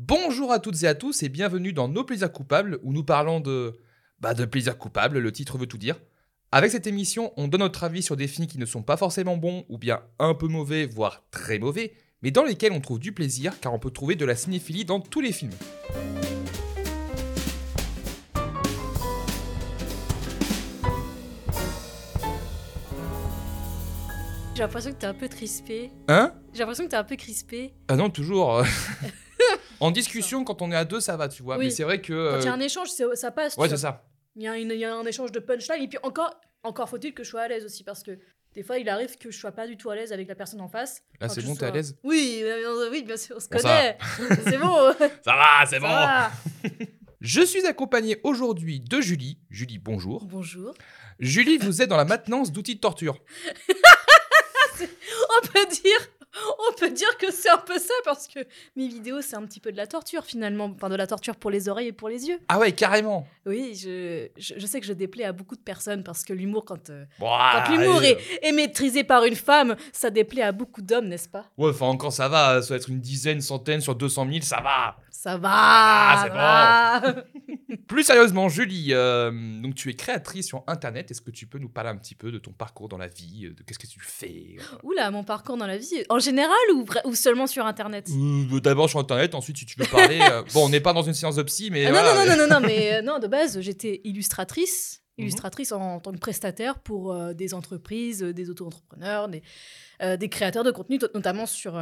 Bonjour à toutes et à tous et bienvenue dans Nos plaisirs coupables où nous parlons de bah de plaisirs coupables, le titre veut tout dire. Avec cette émission, on donne notre avis sur des films qui ne sont pas forcément bons ou bien un peu mauvais, voire très mauvais, mais dans lesquels on trouve du plaisir car on peut trouver de la cinéphilie dans tous les films. J'ai l'impression que t'es un peu crispé. Hein? J'ai l'impression que t'es un peu crispé. Ah non, toujours. en discussion, quand on est à deux, ça va, tu vois. Oui. Mais c'est vrai que. Quand il y a euh, un échange, c'est- ça passe. Ouais, c'est ça. Il y, a y un échange de punchline. Et puis encore, encore faut-il que je sois à l'aise aussi. Parce que des fois, il arrive que je sois pas du tout à l'aise avec la personne en face. Là, c'est bon, t'es à l'aise Oui, euh, oui, bien sûr, on se Bon, connaît. c'est bon. Ça va, c'est va. Je suis accompagné aujourd'hui de Julie. Julie, bonjour. Bonjour. Julie, vous êtes dans la maintenance d'outils de torture. On peut dire. On peut dire que c'est un peu ça parce que mes vidéos c'est un petit peu de la torture finalement, enfin de la torture pour les oreilles et pour les yeux. Ah ouais, carrément. Oui, je, je, je sais que je déplais à beaucoup de personnes parce que l'humour quand euh, Ouah, Quand l'humour est, est maîtrisé par une femme, ça déplaît à beaucoup d'hommes, n'est-ce pas? Ouais, enfin, encore ça va, ça va être une dizaine, centaine sur 200 000, ça va. Ça va, Ah, c'est va. Plus sérieusement, Julie, euh, donc tu es créatrice sur Internet. Est-ce que tu peux nous parler un petit peu de ton parcours dans la vie, euh, de qu'est-ce que tu fais? Oula, mon parcours dans la vie, en général ou, seulement sur Internet? Euh, D'abord sur Internet, ensuite si tu veux parler. euh, bon, on n'est pas dans une séance de psy, mais. Ah, non, non, non, non, mais euh, non, de base, j'étais illustratrice. Mhm. Illustratrice en, en tant que prestataire pour euh, des entreprises, euh, des auto-entrepreneurs, des, euh, des créateurs de contenu, notamment sur,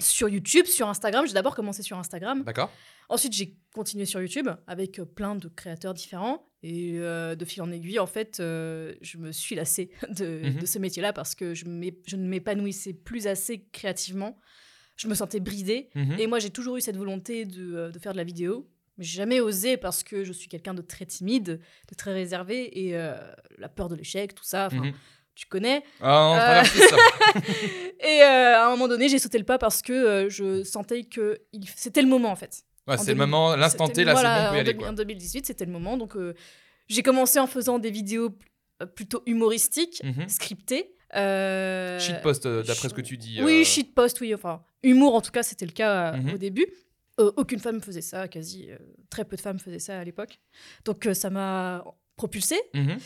sur YouTube, sur Instagram. J'ai d'abord commencé sur Instagram. D'accord. Ensuite, j'ai continué sur YouTube avec plein de créateurs différents. Et de fil en aiguille, en fait, je me suis lassée de, Mhm. de ce métier-là parce que je, ne m'épanouissais plus assez créativement. Je me sentais bridée. Mhm. Et moi, j'ai toujours eu cette volonté de, de faire de la vidéo. Mais j'ai jamais osé parce que je suis quelqu'un de très timide, de très réservé. Et euh, la peur de l'échec, tout ça, Mhm. tu connais. Ah, on Euh, ça. Et euh, à un moment donné, j'ai sauté le pas parce que euh, je sentais que il- c'était le moment, en fait. Ouais, c'est le 2000. moment, l'instant T, là, voilà, c'est bon, on peut y en aller. 2000 Quoi. En 2018, c'était le moment. Donc, j'ai commencé en faisant des vidéos plutôt humoristiques, Mhm. scriptées. Euh, Shitpost, d'après ce que tu dis. Oui, shitpost, oui. Enfin, humour, en tout cas, c'était le cas Mhm. au début. Euh, aucune femme faisait ça, quasi. euh, très peu de femmes faisaient ça à l'époque. Donc, euh, ça m'a propulsée. mhm.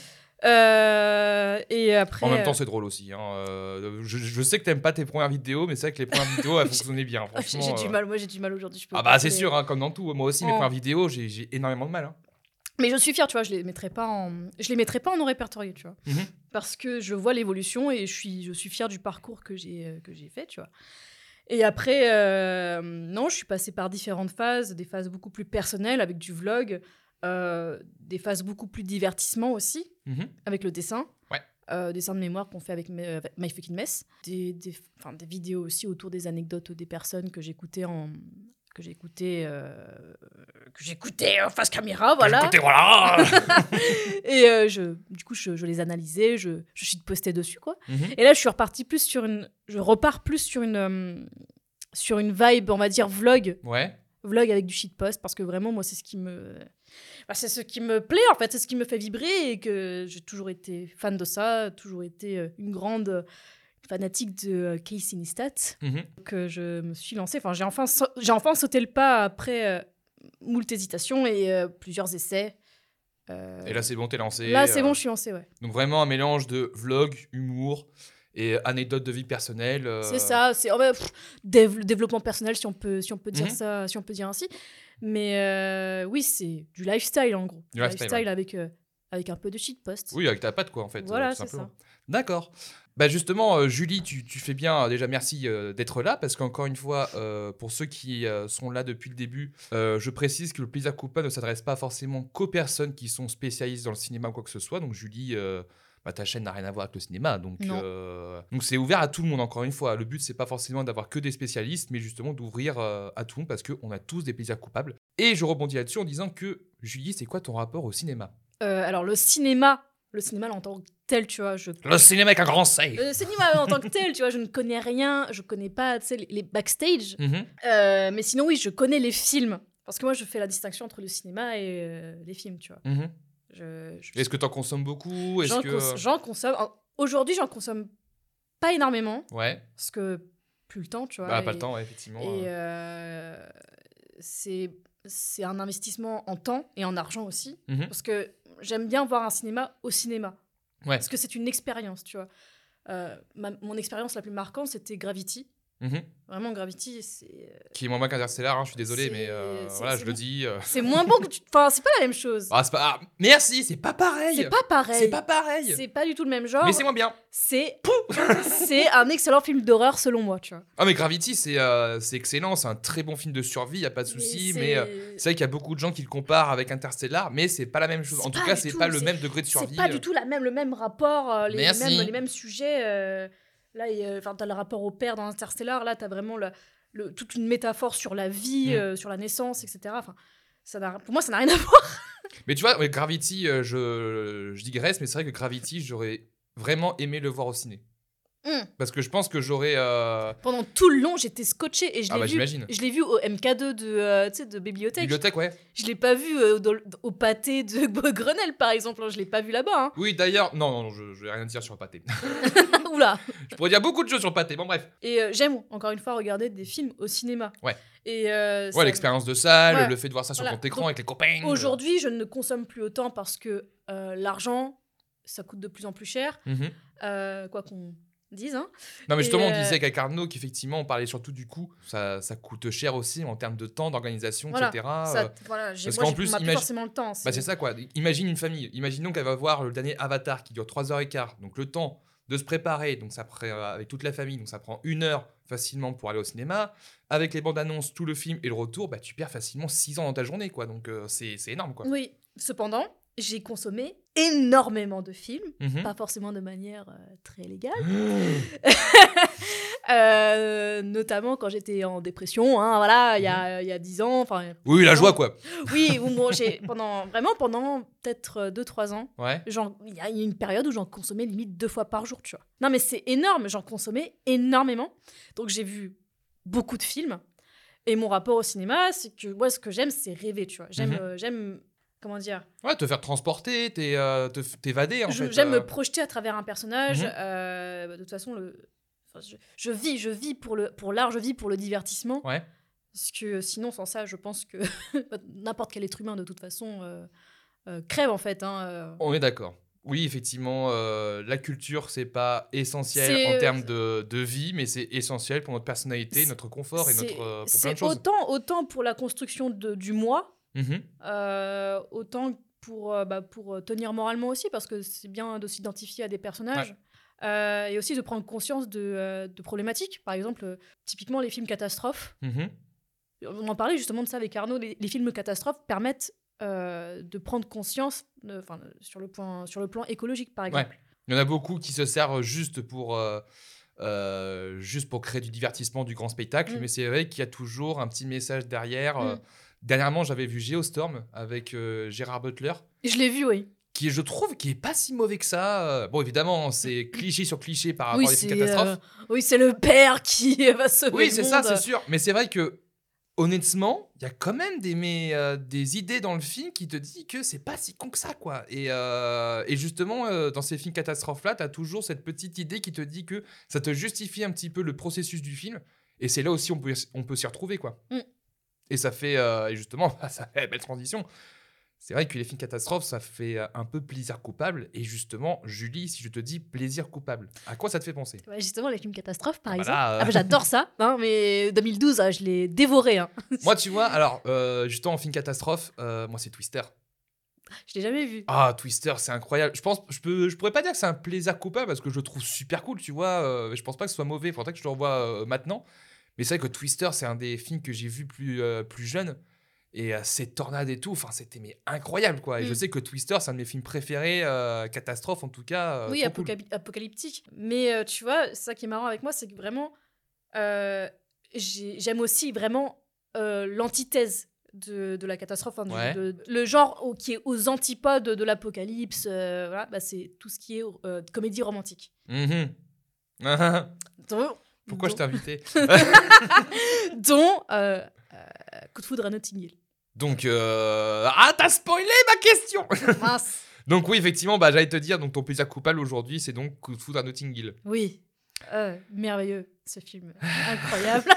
Euh, et après. En même temps, euh, c'est drôle aussi. hein, euh, je, je sais que t'aimes pas tes premières vidéos, mais c'est vrai que les premières vidéos, elles fonctionnaient bien. j'ai Franchement, j'ai du euh, mal, moi j'ai du mal aujourd'hui. je peux Ah pas bah c'est sûr, hein, comme dans tout. Moi aussi, mes premières vidéos, j'ai j'ai énormément de mal. hein. Mais je suis fière, tu vois, je les mettrai pas en, je les mettrai pas en non répertorié, tu vois, Mhm. parce que je vois l'évolution et je suis, je suis fière du parcours que j'ai, euh, que j'ai fait, tu vois. Et après, euh, non, je suis passée par différentes phases, des phases beaucoup plus personnelles avec du vlog, euh, des phases beaucoup plus divertissement aussi Mhm. avec le dessin. Ouais. Euh, dessin de mémoire qu'on fait avec, My Fucking Mess. Des, des vidéos aussi autour des anecdotes des personnes que j'écoutais en que j'écoutais euh, que j'écoutais en face caméra voilà et euh, je, du coup, je, je les analysais, je, je shitpostais dessus, quoi. Mhm. Et là, je suis repartie plus sur une... Je repars plus sur une... euh, sur une vibe, on va dire, vlog. Ouais. Vlog avec du shitpost, parce que vraiment, moi, c'est ce qui me... bah, c'est ce qui me plaît, en fait. C'est ce qui me fait vibrer et que j'ai toujours été fan de ça, toujours été euh, une grande fanatique de euh, Casey Neistat Mhm. que je me suis lancée. Enfin, j'ai enfin, j'ai enfin sauté le pas après euh, moult hésitations et euh, plusieurs essais. Euh, Et là, c'est bon, t'es lancé. Là, c'est euh, bon, je suis lancée, ouais. Donc vraiment un mélange de vlog, humour et anecdotes de vie personnelle. euh, C'est ça, c'est pff, dév- développement personnel, si on peut, si on peut dire Mhm. ça, si on peut dire ainsi. Mais euh, oui, c'est du lifestyle en gros. Du lifestyle, ouais. avec, euh, avec un peu de shitpost. Oui, avec ta patte, quoi, en fait. Voilà, euh, c'est ça. D'accord. Bah justement, euh, Julie, tu, tu fais bien. euh, déjà, merci euh, d'être là parce qu'encore une fois, pour ceux qui sont là depuis le début, je précise que le plaisir coupable ne s'adresse pas forcément qu'aux personnes qui sont spécialistes dans le cinéma ou quoi que ce soit. Donc, Julie, bah, ta chaîne n'a rien à voir avec le cinéma. Donc, euh, donc c'est ouvert à tout le monde, encore une fois. Le but, c'est pas forcément d'avoir que des spécialistes, mais justement d'ouvrir euh, à tout le monde parce qu'on a tous des plaisirs coupables. Et je rebondis là-dessus en disant que, Julie, c'est quoi ton rapport au cinéma? Euh, alors, le cinéma, le cinéma en tant que tel, tu vois, je. Le cinéma avec un grand C Le cinéma en tant que tel, tu vois, je ne connais rien, je connais pas, tu sais, les, les backstage. Mhm. Euh, mais sinon, oui, je connais les films. Parce que moi, je fais la distinction entre le cinéma et euh, les films, tu vois. Mhm. Je, je- Est-ce que tu en consommes beaucoup? J'en, que... cons- j'en consomme. Aujourd'hui, j'en consomme pas énormément. Ouais, Parce que plus le temps, tu vois. bah, pas le temps, ouais, effectivement. Et euh. euh, c'est c'est un investissement en temps et en argent aussi. Mhm. Parce que j'aime bien voir un cinéma au cinéma. Ouais. Parce que c'est une expérience, tu vois. Euh, ma- mon expérience la plus marquante, c'était Gravity. Mhm. Vraiment, Gravity, c'est euh, Qui est moins bien qu'Interstellar, hein, je suis désolé, C'est- mais euh, c'est- voilà, c'est je le dis. euh. c'est moins bon que tu. Enfin, c'est pas la même chose. Ah, c'est pas... ah, merci, c'est pas pareil. c'est pas pareil. C'est pas pareil. C'est pas du tout le même genre. Mais c'est moins bien. C'est c'est un excellent film d'horreur selon moi, tu vois. Ah, mais Gravity, c'est euh, c'est excellent, c'est un très bon film de survie, y a pas de souci, mais, c'est vrai qu'il y a beaucoup de gens qui le comparent avec Interstellar, mais c'est pas la même chose. C'est En tout pas cas, c'est pas le c'est- même degré de c'est survie. pas euh. du tout la même, le même rapport, les, Merci. mêmes, les mêmes sujets. Là, enfin, t'as le rapport au père dans Interstellar. Là, t'as vraiment le, le- toute une métaphore sur la vie, Mm. euh, sur la naissance, etc. Enfin, ça n'a- pour moi, ça n'a rien à voir. Mais tu vois, ouais, Gravity, euh, je, je digresse, mais c'est vrai que Gravity, j'aurais vraiment aimé le voir au ciné. Mm. Parce que je pense que j'aurais. euh, Pendant tout le long, j'étais scotché et je Ah l'ai bah vu. Je l'ai vu au MK2 de, euh, de bibliothèque. Bibliothèque, ouais. Je l'ai pas vu euh, dans au pâté de Grenelle, par exemple. Je l'ai pas vu là-bas. Hein. Oui, d'ailleurs, non, non, non, je, je vais rien dire sur le pâté. Oula. je pourrais dire beaucoup de choses sur le pâté, bon, bref. Et euh, j'aime encore une fois regarder des films au cinéma. Ouais. Et euh, Ouais, ça- l'expérience de salle, Ouais. le fait de voir ça sur Voilà. ton écran Donc, avec les copains. Aujourd'hui, je ne consomme plus autant parce que l'argent, ça coûte de plus en plus cher, Mhm. euh, quoi qu'on dise. Hein. Non, mais justement, on euh, disait qu'avec Arnaud qu'effectivement, on parlait surtout du coût. Ça, ça coûte cher aussi en termes de temps, d'organisation, Voilà, etc. Ça, Euh, voilà, j'ai, parce qu'en plus, imagine- forcément le temps. Bah, c'est ça quoi. Imagine une famille. Imaginons qu'elle va voir le dernier Avatar qui dure 3h15. Donc le temps de se préparer, donc ça prend, euh, avec toute la famille, donc ça prend une heure facilement pour aller au cinéma. Avec les bandes annonces, tout le film et le retour, bah, tu perds facilement 6 ans dans ta journée quoi. Donc euh, c'est c'est énorme quoi. Oui, cependant, j'ai consommé énormément de films, Mhm. pas forcément de manière euh, très légale. Euh, notamment quand j'étais en dépression, hein, voilà, il y Mhm. a il y a 10 ans. Enfin, Oui, la joie quoi. oui, ou bon, j'ai pendant vraiment pendant peut-être 2-3 ans, Ouais. Genre, il y a y une période où j'en consommais limite deux fois par jour, tu vois. Non, mais c'est énorme, j'en consommais énormément. Donc, j'ai vu beaucoup de films. Et mon rapport au cinéma, c'est que moi, ce que j'aime, c'est rêver, tu vois. J'aime, Mhm. euh, j'aime comment dire Ouais, te faire transporter, euh, t'évader en Je- fait. J'aime euh. me projeter à travers un personnage. Mhm. euh, de toute façon, le... enfin, je, je vis, je vis pour le pour l'art, je vis pour le divertissement. Ouais. Parce que sinon, sans ça, je pense que n'importe quel être humain, de toute façon, euh, euh, crève en fait. Hein. On est d'accord. Oui, effectivement, euh, la culture, c'est pas essentiel en termes de, de vie, mais c'est essentiel pour notre personnalité, notre confort et notre, pour plein de choses. autant, autant pour la construction de, du moi, Mhm. euh, autant pour, euh, bah, pour tenir moralement aussi, parce que c'est bien de s'identifier à des personnages. Euh, et aussi de prendre conscience de, euh, de problématiques. Par exemple, euh, typiquement les films catastrophes. Mhm. On en parlait justement de ça avec Arnaud. Les, les films catastrophes permettent euh, de prendre conscience de- sur, le point, sur le plan écologique, par exemple. Il y en a beaucoup qui se servent juste pour, euh, euh, juste pour créer du divertissement, du grand spectacle, Mm. mais c'est vrai qu'il y a toujours un petit message derrière. euh. Mm. Dernièrement, j'avais vu Geostorm avec euh, Gérard Butler, Je l'ai vu, oui. qui je trouve qui est pas si mauvais que ça. Bon, évidemment, c'est cliché sur cliché par rapport Oui, à des catastrophes. euh, oui, c'est le père qui va sauver Oui, le c'est ça, c'est sûr. Mais c'est vrai que, honnêtement, il y a quand même des, mais, euh, des idées dans le film qui te disent que c'est pas si con que ça, quoi. Et, et justement, dans ces films catastrophes-là, tu as toujours cette petite idée qui te dit que ça te justifie un petit peu le processus du film. Et c'est là aussi on peut, on peut s'y retrouver, quoi. Mm. Et ça fait, euh, et justement, ça fait belle transition. C'est vrai que les films catastrophes, ça fait euh, un peu plaisir coupable. Et justement, Julie, si je te dis plaisir coupable, à quoi ça te fait penser? Ouais, justement, les films catastrophes, par Ah bah exemple. là, euh. Ah bah, J'adore ça, hein, mais 2012, ah, je l'ai dévoré. Hein. Moi, tu vois, alors, euh, justement, en film catastrophe, euh, moi, c'est Twister. Je l'ai jamais vu. Ah, Twister, c'est incroyable. Je pense, je peux, je pourrais pas dire que c'est un plaisir coupable parce que je le trouve super cool, tu vois. je pense pas que ce soit mauvais. Faudrait que je le revoie maintenant. Mais c'est vrai que Twister, c'est un des films que j'ai vu plus, euh, plus jeune. Et euh, ces tornades et tout, enfin, c'était mais incroyable, quoi. Et je Mm. sais que Twister, c'est un de mes films préférés, euh, catastrophe en tout cas. euh, oui, cool. apocalyptique. Mais euh, tu vois, ça qui est marrant avec moi, c'est que vraiment, j'ai- j'aime aussi vraiment l'antithèse de, de la catastrophe, hein, du- Ouais. de- le genre au- qui est aux antipodes de l'apocalypse. euh, voilà, bah, c'est tout ce qui est euh, comédie romantique. Mhm. Dont, Pourquoi je t'ai invité dont euh, euh, Coup de foudre à Notting Hill. Donc, euh... ah, t'as spoilé ma question Mince. Donc oui, effectivement, bah, j'allais te dire, donc ton plaisir coupable aujourd'hui, c'est donc Coup de foudre à Notting Hill. Oui, Euh, merveilleux ce film, incroyable.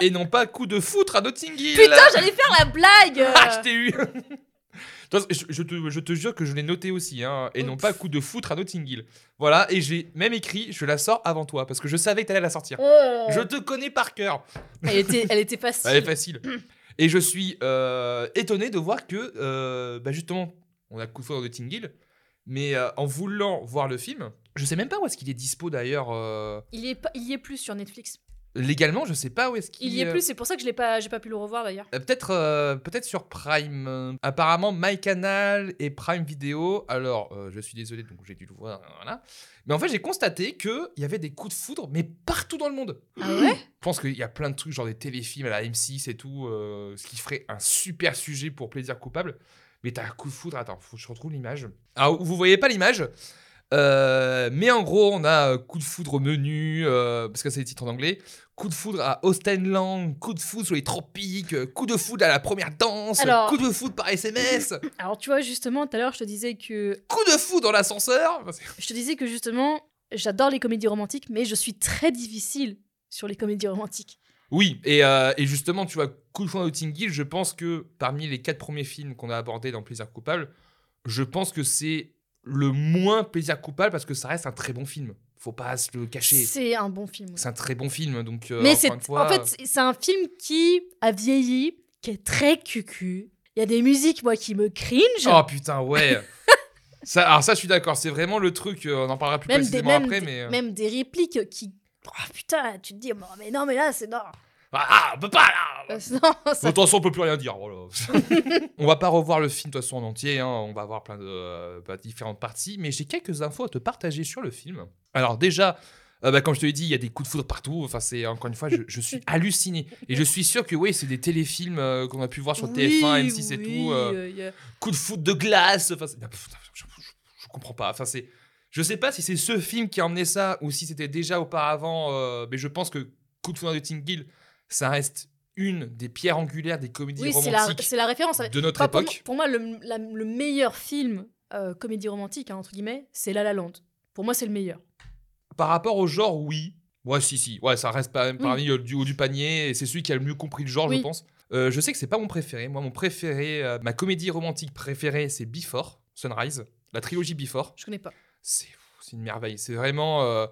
et non pas coup de foutre à Notting Hill. Putain, j'allais faire la blague Ah, je t'ai eu je, je te, je te jure que je l'ai noté aussi, hein, et non pas coup de foutre à Notting Hill. Voilà, et j'ai même écrit, je la sors avant toi, parce que je savais que t'allais la sortir. Oh. Je te connais par cœur. Elle était, elle était facile. Elle est facile. Et je suis euh, étonné de voir que, euh, bah justement, on a coup de foudre dans Notting Hill, mais euh, en voulant voir le film, je sais même pas où est-ce qu'il est dispo d'ailleurs. euh, Il est, il y est plus sur Netflix. Légalement, je sais pas où est-ce qu'il Il y est euh, plus, c'est pour ça que je l'ai pas, j'ai pas pu le revoir d'ailleurs. Euh, Peut-être euh, peut-être sur Prime. euh, apparemment, MyCanal et Prime Video. Alors, euh, je suis désolé, donc j'ai dû le voir. Voilà. Mais en fait, j'ai constaté qu'il y avait des coups de foudre, mais partout dans le monde. Ah ouais? Je pense qu'il y a plein de trucs, genre des téléfilms à la M6 et tout, euh, ce qui ferait un super sujet pour plaisir coupable. Mais t'as un coup de foudre. Attends, faut que je retrouve l'image. Alors, vous voyez pas l'image? Euh, mais en gros, on a euh, coup de foudre au menu, euh, parce que c'est des titres en anglais. Coup de foudre à Austenland, coup de foudre sur les tropiques, coup de foudre à la première danse, Alors- coup de foudre par SMS, Alors tu vois justement tout à l'heure je te disais que coup de foudre dans l'ascenseur. Je te disais que justement j'adore les comédies romantiques mais je suis très difficile sur les comédies romantiques. Oui, et, euh, et justement, tu vois, coup de foudre à Notting Hill, je pense que parmi les quatre premiers films qu'on a abordés dans Plaisir coupable, je pense que c'est le moins plaisir coupable parce que ça reste un très bon film. Faut pas se le cacher. C'est un bon film. C'est un très bon film, donc. euh, mais c'est fois, en fait c'est- un film qui a vieilli, qui est très cucu. Il y a des musiques moi qui me cringe. Oh putain, ouais. ça, alors ça, je suis d'accord. C'est vraiment le truc. euh, on en parlera plus même des, précisément même, après, des- mais. euh, même des répliques qui oh, putain tu te dis bon, mais non mais là c'est non. Ah, ah, on peut pas là. Non, De toute façon, on peut plus rien dire. voilà. on va pas revoir le film de toute façon en entier. hein, On va voir plein de euh, bah, différentes parties, mais j'ai quelques infos à te partager sur le film. Alors déjà. euh, bah, comme je te l'ai dit, il y a des coups de foudre partout. Enfin, c'est encore une fois, je, je suis halluciné. Et je suis sûr que oui, c'est des téléfilms euh, qu'on a pu voir sur TF1, Oui, M6 et oui, tout. euh, coup de foot de glace. Enfin, je, je- je comprends pas. Enfin, c'est, je sais pas si c'est ce film qui a emmené ça ou si c'était déjà auparavant. mais je pense que Coup de foudre de Tingill, ça reste une des pierres angulaires des comédies Oui, romantiques c'est la référence. de notre Enfin, époque. pour moi, le, la- le meilleur film euh, comédie romantique, hein, entre guillemets, c'est La La Land. Pour moi, c'est le meilleur. Par rapport au genre, oui. Ouais, si, si. Ouais, ça reste parmi euh, du haut du panier. Et c'est celui qui a le mieux compris le genre, je pense. Euh, je sais que c'est pas mon préféré. Moi, mon préféré, euh, ma comédie romantique préférée, c'est Before, Sunrise, la trilogie Before. Je connais pas. c'est une merveille. C'est vraiment.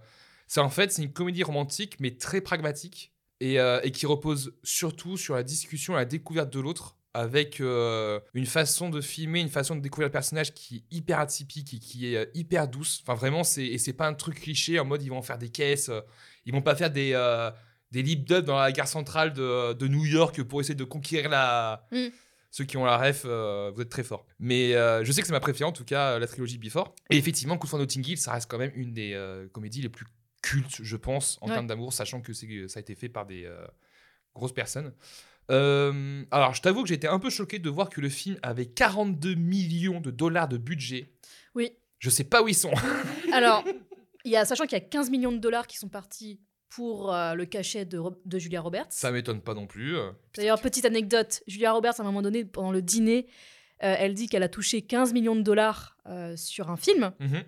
c'est en fait, c'est une comédie romantique, mais très pragmatique et, euh, et qui repose surtout sur la discussion, la découverte de l'autre, avec euh, une façon de filmer, une façon de découvrir le personnage qui est hyper atypique et qui est euh, hyper douce. Enfin, vraiment, c'est et c'est pas un truc cliché en mode ils vont faire des caisses, ils vont pas faire des. euh, des lip dubs dans la gare centrale de, de New York pour essayer de conquérir la, Mm. ceux qui ont la ref, vous êtes très forts. Mais je sais que c'est ma préférée, en tout cas, la trilogie Before. Et effectivement, Coup de Notting Hill, ça reste quand même une des comédies les plus cultes, je pense, en Ouais. termes d'amour, sachant que ça a été fait par des euh, grosses personnes. Euh, alors, je t'avoue que j'étais un peu choqué de voir que le film avait 42 millions de dollars de budget. Oui. Je sais pas où ils sont. Alors, y a, sachant qu'il y a 15 millions de dollars qui sont partis pour euh, le cachet de, Julia Roberts. ça m'étonne pas non plus. D'ailleurs, petite anecdote, Julia Roberts, à un moment donné, pendant le dîner, elle dit qu'elle a touché 15 millions de dollars sur un film, Mhm.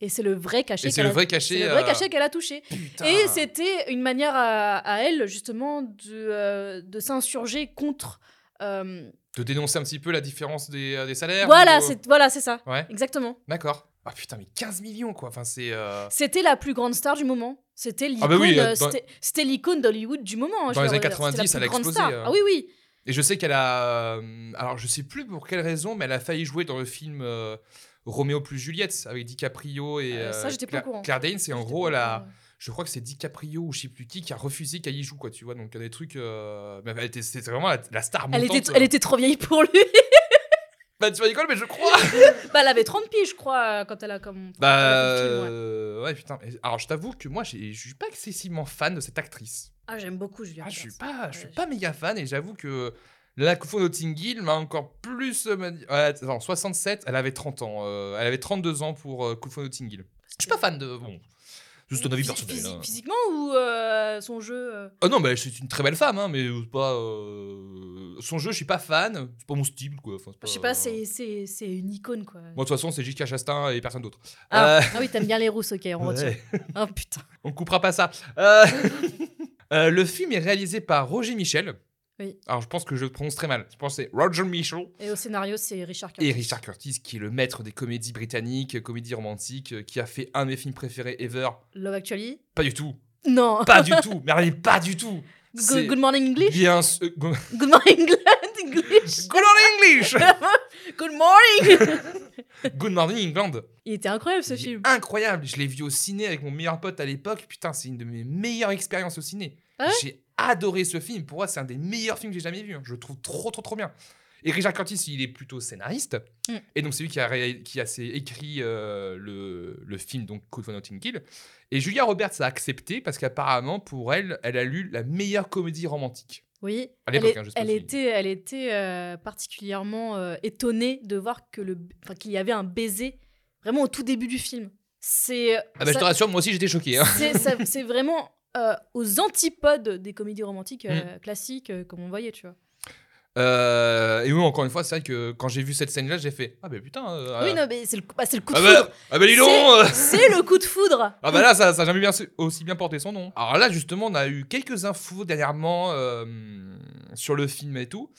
Et c'est le vrai cachet Et c'est qu'elle le a- vrai cachet. le vrai euh, cachet qu'elle a touché. putain. Et c'était une manière à, à elle, justement, de, euh, de s'insurger contre... euh, De dénoncer un petit peu la différence des, euh, des salaires voilà, ou- c'est voilà, c'est ça. Ouais, Exactement. d'accord. Ah putain, mais 15 millions quoi. Enfin, c'est. C'était la plus grande star du moment. C'était l'icône, Ah bah oui, dans- l'icône d'Hollywood du moment. hein, je Dans les années dire, c'était la 90, plus elle a explosé, euh. Ah oui, oui. Et je sais qu'elle a. Alors, je sais plus pour quelle raison, mais elle a failli jouer dans le film Roméo plus Juliette avec DiCaprio et. Euh, ça, j'étais pas au Claire, Danes. Et en gros, pas elle au a. courant. Je crois que c'est DiCaprio ou je sais plus qui qui a refusé qu'elle y joue, quoi, tu vois. Donc, il y a des trucs. euh, mais elle était- C'était vraiment la, la star Elle montante. était, elle était trop vieille pour lui. Bah, tu rigoles, mais je crois bah, elle avait 30 piges, je crois, euh, quand elle a comme. Bah. elle film, ouais. euh, ouais, putain. Alors, je t'avoue que moi, je suis pas excessivement fan de cette actrice. Ah, j'aime beaucoup Julia Ah, je suis pas, je suis pas méga fan et j'avoue que la Kufo Notting Hill m'a encore plus. euh, attends, 67, elle avait 30 ans. euh, elle avait 32 ans pour euh, Kufo Notting Hill. Je suis pas fan de. Bon, juste un avis personnel. physi- hein. Physiquement ou euh, son jeu Ah non, mais c'est une très belle femme, hein, mais pas. Son jeu, je suis pas fan. C'est pas mon style, quoi. Enfin, Je sais pas- c'est- une icône, quoi. Moi, de toute façon, c'est J.K. Chastain et personne d'autre. Ah, ah oui, t'aimes bien les rousses, ok, on retient. ouais. Oh putain. On coupera pas ça. Le film est réalisé par Roger Michel. Oui. Alors, je pense que je le prononce très mal. Je pense que c'est Roger Michel. Et au scénario, c'est Richard Curtis. Et Richard Curtis, qui est le maître des comédies britanniques, euh, comédies romantiques, euh, qui a fait un de mes films préférés ever. Love Actually Pas du tout. Non. Pas du tout. Mais allez, pas du tout. Good, good Morning English? Bien sûr. Good Good Morning English morning English Good Morning Good morning England Il était incroyable ce Il film. Incroyable. Je l'ai vu au ciné avec mon meilleur pote à l'époque. Putain, c'est une de mes meilleures expériences au ciné. Ah ouais? J'ai adoré ce film. Pour moi, c'est un des meilleurs films que j'ai jamais vu. hein. Je le trouve trop, trop, trop bien. Et Richard Curtis, il est plutôt scénariste. Mm. Et donc, c'est lui qui a, qui a écrit euh, le, le film, donc Code for Notting Hill. Et Julia Roberts a accepté parce qu'apparemment, pour elle, elle a lu la meilleure comédie romantique. Oui. À Elle, l'époque, est- hein, elle était, elle était euh, particulièrement euh, étonnée de voir que le, qu'il y avait un baiser vraiment au tout début du film. C'est Ah bah, je te rassure, moi aussi, j'étais choqué. hein. c'est vraiment euh, aux antipodes des comédies romantiques euh, Mm. classiques euh, comme on voyait, tu vois. Et oui, encore une fois, c'est vrai que quand j'ai vu cette scène-là, j'ai fait Ah, bah putain. Oui, non, mais c'est le, bah, le coup de ah, bah, foudre. ah bah, dis donc C'est- le coup de foudre. Ah bah là, ça n'a jamais bien, aussi bien porté son nom. Alors là, justement, on a eu quelques infos dernièrement sur le film et tout.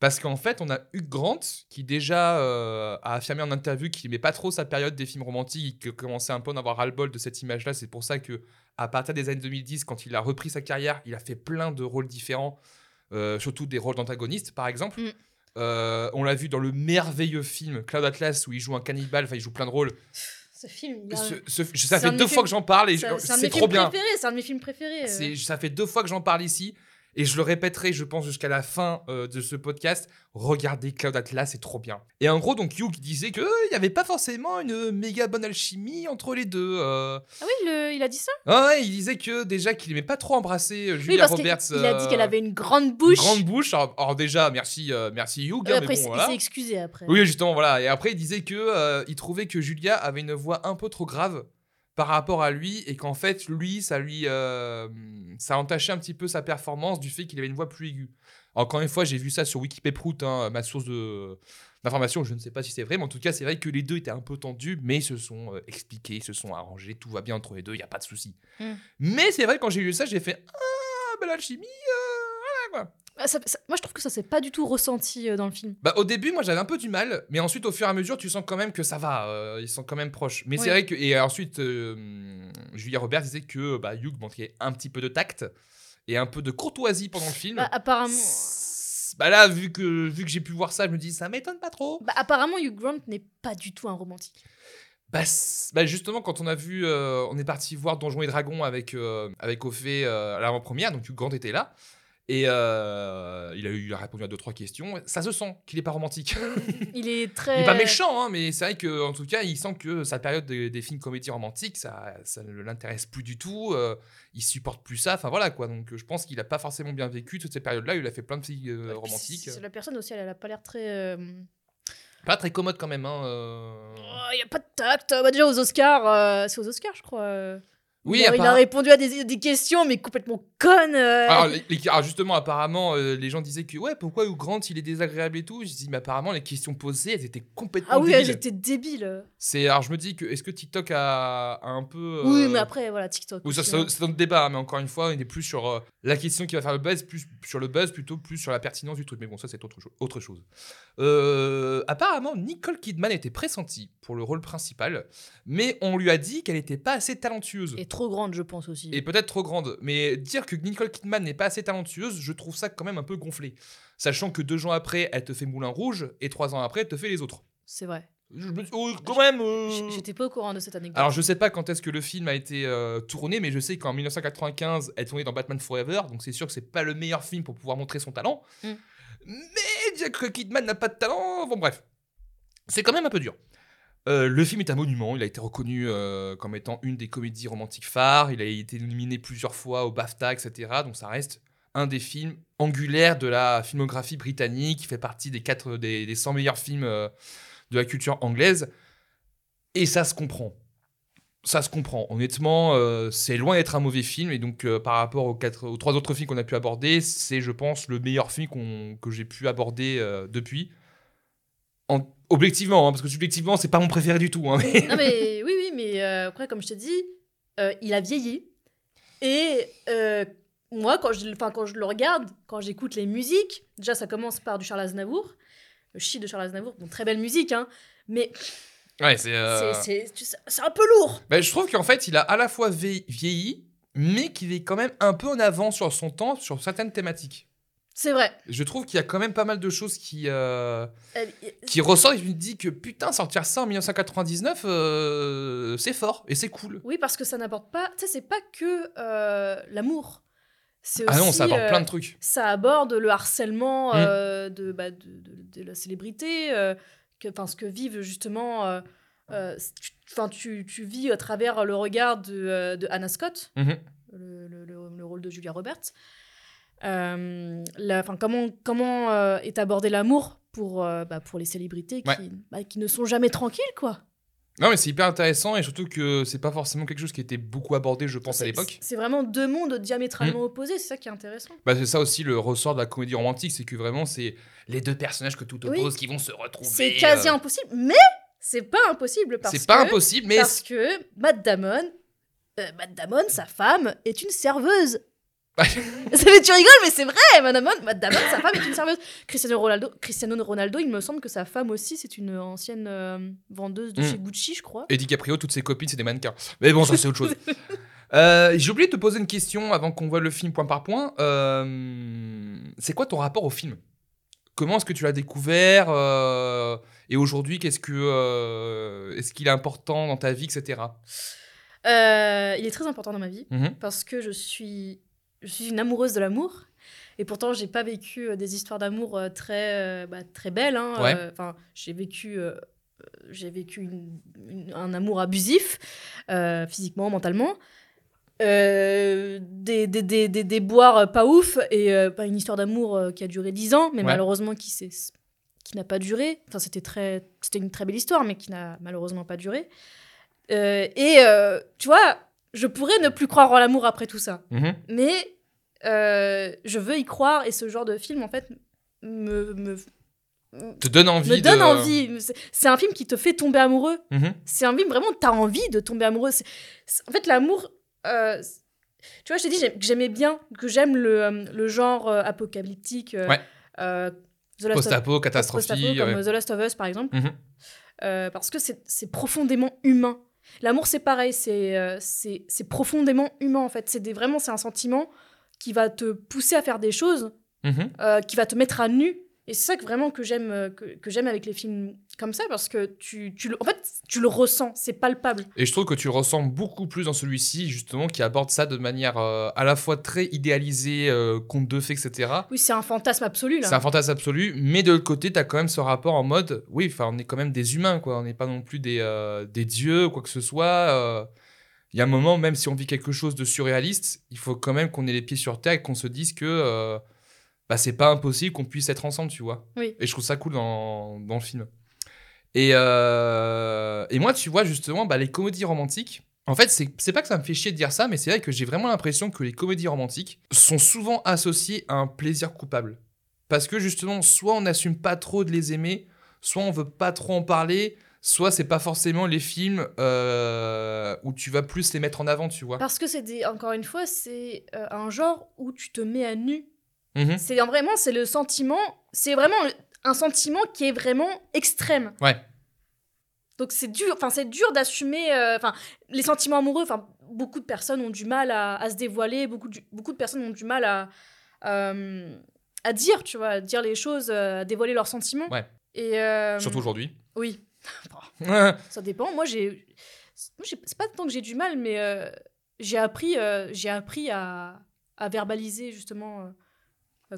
Parce qu'en fait, on a Hugh Grant qui déjà euh, a affirmé en interview qu'il n'aimait pas trop sa période des films romantiques, qu'il commençait un peu à en avoir ras-le-bol de cette image-là. C'est pour ça que à partir des années 2010, quand il a repris sa carrière, il a fait plein de rôles différents, euh, surtout des rôles d'antagonistes, par exemple. Mm. Euh, on l'a vu dans le merveilleux film Cloud Atlas où il joue un cannibale, enfin il joue plein de rôles. Ce film, il a- Ce- ce- ça fait deux fois films- que j'en parle et c'est je- c'est trop bien. C'est un de mes films préférés. euh. Ça fait deux fois que j'en parle ici et je le répéterai, je pense, jusqu'à la fin euh, de ce podcast. Regardez Cloud Atlas, c'est trop bien. Et en gros, donc Hugh disait qu'il n'y avait pas forcément une méga bonne alchimie entre les deux. euh. Ah oui, le- il a dit ça? Ah ouais, il disait que déjà qu'il aimait pas trop embrasser euh, Oui, Julia parce Roberts. qu'il il a dit euh, qu'elle avait une grande une bouche. grande bouche. Alors, alors déjà, merci, euh, merci Hugh. Hein, après, mais il bon, s'est- voilà. il s'est excusé après. Oui, justement, voilà. Et après, il disait que euh, il trouvait que Julia avait une voix un peu trop grave par rapport à lui et qu'en fait, lui, ça lui, euh, ça entachait un petit peu sa performance du fait qu'il avait une voix plus aiguë. Encore une fois, j'ai vu ça sur Wikipédia, hein, ma source de d'information. Je ne sais pas si c'est vrai, mais en tout cas, c'est vrai que les deux étaient un peu tendus, mais ils se sont euh, expliqués, ils se sont arrangés, tout va bien entre les deux, il y a pas de souci. Mm. Mais c'est vrai, quand j'ai lu ça, j'ai fait ah, bah l'alchimie, euh, quoi. Ah, ça- ça- moi, je trouve que ça s'est pas du tout ressenti euh, dans le film. Bah, au début, moi j'avais un peu du mal, mais ensuite, au fur et à mesure, tu sens quand même que ça va, euh, ils sont quand même proches. Mais c'est vrai que. Et ensuite, euh, Julia Roberts disait que bah, Hugh manquait un petit peu de tact et un peu de courtoisie pendant le film. Bah, apparemment, Bah là, vu que, vu que j'ai pu voir ça, je me dis, ça m'étonne pas trop. bah, apparemment, Hugh Grant n'est pas du tout un romantique. Bah, c- bah, justement, quand on a vu, euh, on est parti voir Donjons et Dragons avec, euh, avec Ophé euh, à l'avant-première, donc Hugh Grant était là. Et euh, il, a eu, il a répondu à deux, trois questions. Ça se sent qu'il est pas romantique. Il est très. Il est pas méchant, hein, mais c'est vrai qu'en tout cas, il sent que sa période des, des films comédies romantiques, ça, ça ne l'intéresse plus du tout. euh, il supporte plus ça. Enfin voilà quoi. Donc je pense qu'il a pas forcément bien vécu toute cette période-là. Il a fait plein de filles euh, romantiques. La personne aussi, elle a pas l'air très. euh, Pas très commode quand même. Hein, euh. Oh, Il y a pas de tact. Bah, déjà aux Oscars, c'est aux Oscars, je crois. Oui, il, a, il a appara- répondu à des, des questions, mais complètement connes. euh. Alors, les- les- alors, justement, apparemment, euh, les gens disaient que ouais, pourquoi Hugh Grant il est désagréable et tout. Je dis mais apparemment les questions posées, elles étaient complètement ah oui, étaient débiles. C'est alors je me dis que est-ce que TikTok a, a un peu Oui, euh, mais après, voilà, TikTok. Oui, hein. c'est dans le débat, hein, mais encore une fois, on est plus sur la question qui va faire le buzz, plus sur le buzz, plutôt plus sur la pertinence du truc. Mais bon, ça, c'est autre, cho- autre chose. Apparemment, Nicole Kidman était pressentie pour le rôle principal, mais on lui a dit qu'elle n'était pas assez talentueuse. Et trop grande, je pense aussi. Et peut-être trop grande. Mais dire que Nicole Kidman n'est pas assez talentueuse, je trouve ça quand même un peu gonflé. Sachant que deux ans après, elle te fait Moulin Rouge, et trois ans après, elle te fait les autres. C'est vrai. Je me- oh, quand même euh, J'étais pas au courant de cette anecdote. alors je sais pas quand est-ce que le film a été euh, tourné, mais je sais qu'en 1995, elle tournait dans Batman Forever, donc c'est sûr que c'est pas le meilleur film pour pouvoir montrer son talent. Mm. Mais dire que Kidman n'a pas de talent, bon bref, c'est quand même un peu dur. Euh, le film est un monument, il a été reconnu euh, comme étant une des comédies romantiques phares, il a été nominé plusieurs fois au BAFTA, etc. Donc ça reste un des films angulaires de la filmographie britannique, qui fait partie des, quatre, des, des 100 meilleurs films euh, de la culture anglaise. Et ça se comprend. Ça se comprend. Honnêtement, c'est loin d'être un mauvais film. Et donc, par rapport aux, quatre, aux trois autres films qu'on a pu aborder, c'est, je pense, le meilleur film que j'ai pu aborder depuis. En- objectivement, hein, parce que subjectivement, c'est pas mon préféré du tout. hein, mais- Non, mais oui, oui, mais euh, après, comme je te dis, euh, il a vieilli. Et euh, moi, quand je, quand je le regarde, quand j'écoute les musiques, déjà ça commence par du Charles Aznavour, le chi de Charles Aznavour, bon, très belle musique, hein, mais Ouais, c'est. c'est- un peu lourd. bah, je trouve qu'en fait, il a à la fois vie- vieilli, mais qu'il est quand même un peu en avant sur son temps, sur certaines thématiques. C'est vrai. Je trouve qu'il y a quand même pas mal de choses qui, euh, Euh, qui ressortent et je me dis que putain, sortir ça en 1999, euh, c'est fort et c'est cool. Oui, parce que ça n'apporte pas. Tu sais, c'est pas que l'amour. Ah non, ça euh, plein de trucs. Ça aborde le harcèlement Mm. de, bah, de, de- de la célébrité, que, enfin, ce que vivent justement. tu- Enfin, tu, tu vis à travers le regard de, de Anna Scott, Mhm. le, le- le- le rôle de Julia Roberts. Euh, la- comment comment euh, est abordé l'amour pour, euh, bah, pour les célébrités qui, Ouais. bah, qui ne sont jamais tranquilles, quoi? Non, mais c'est hyper intéressant et surtout que c'est pas forcément quelque chose qui était beaucoup abordé, je pense, à l'époque. C'est vraiment deux mondes diamétralement Mm. opposés, c'est ça qui est intéressant. Bah, c'est ça aussi le ressort de la comédie romantique, c'est que vraiment, c'est les deux personnages que tout Oui. oppose qui vont se retrouver. C'est quasi euh, impossible, mais c'est pas impossible parce C'est pas que- impossible, mais Parce que Matt Damon, euh, Matt Damon, sa femme, est une serveuse. Ça fait tu rigoles, mais c'est vrai. Matt Damon, sa femme est une serveuse. Cristiano Ronaldo, Cristiano Ronaldo, il me semble que sa femme aussi, c'est une ancienne euh, vendeuse de Mm. chez Gucci, je crois. Et DiCaprio, toutes ses copines, c'est des mannequins. Mais bon, ça, c'est autre chose. Euh, J'ai oublié de te poser une question avant qu'on voit le film point par point. Euh, c'est quoi ton rapport au film? Comment est-ce que tu l'as découvert Et aujourd'hui, qu'est-ce que est-ce qu'il est important dans ta vie, etc. Il est très important dans ma vie Mhm. parce que je suis, je suis une amoureuse de l'amour. Et pourtant, j'ai pas vécu euh, des histoires d'amour euh, très, euh, bah, très belles. hein. Ouais. Enfin, j'ai vécu, j'ai vécu une- une- un amour abusif, euh, physiquement, mentalement. Euh, des, des, des, des, des boires euh, pas ouf et euh, pas une histoire d'amour qui a duré 10 ans, mais Ouais. malheureusement qui, s'est- qui n'a pas duré. Enfin, c'était très, c'était une très belle histoire, mais qui n'a malheureusement pas duré. Et tu vois, je pourrais ne plus croire en l'amour après tout ça, Mhm. mais je veux y croire et ce genre de film en fait me, me, Te donne envie. me donne de- envie. C'est- un film qui te fait tomber amoureux. Mhm. C'est un film vraiment, t'as envie de tomber amoureux. En fait, l'amour. euh, tu vois, je t'ai dit que j'aimais bien, que j'aime le, euh, le genre euh, apocalyptique. euh, Ouais. euh, Post-apo, catastrophe. comme The Last of Us par exemple. Mhm. Euh, parce que c'est profondément humain. L'amour, c'est pareil, c'est euh, profondément humain en fait. C'est vraiment c'est un sentiment qui va te pousser à faire des choses, Mhm. euh, qui va te mettre à nu. Et c'est ça que vraiment que j'aime euh, que, que j'aime avec les films comme ça parce que tu, tu le, en fait tu le ressens, c'est palpable. Et je trouve que tu le ressens beaucoup plus dans celui-ci, justement, qui aborde ça de manière euh, à la fois très idéalisée, euh, conte de fées, etc. Oui, c'est un fantasme absolu là. C'est un fantasme absolu, mais de l'autre côté, t'as quand même ce rapport en mode, oui, enfin, on est quand même des humains, quoi. On n'est pas non plus des, euh, des dieux, quoi que ce soit. Il y a un moment, même si on vit quelque chose de surréaliste, il faut quand même qu'on ait les pieds sur terre et qu'on se dise que euh, bah, c'est pas impossible qu'on puisse être ensemble, tu vois. Oui. Et je trouve ça cool dans, dans le film. Et, euh, et moi, tu vois, justement, bah, les comédies romantiques, en fait, c'est c'est pas que ça me fait chier de dire ça, mais c'est vrai que j'ai vraiment l'impression que les comédies romantiques sont souvent associées à un plaisir coupable. Parce que justement, soit on n'assume pas trop de les aimer, soit on veut pas trop en parler, soit c'est pas forcément les films euh, où tu vas plus les mettre en avant, tu vois. Parce que c'est des- encore une fois, c'est euh, un genre où tu te mets à nu. Mhm. C'est en- vraiment c'est le sentiment, c'est vraiment un sentiment qui est vraiment extrême. Ouais. Donc c'est dur, enfin c'est dur d'assumer, euh, enfin les sentiments amoureux. Enfin beaucoup de personnes ont du mal à, à se dévoiler, beaucoup de, beaucoup de personnes ont du mal à à dire, tu vois, à dire les choses, à dévoiler leurs sentiments. Ouais. Et euh, Surtout aujourd'hui. oui, ça dépend. Moi j'ai, c'est pas tant que j'ai du mal, mais euh, j'ai appris, euh, j'ai appris à, à verbaliser justement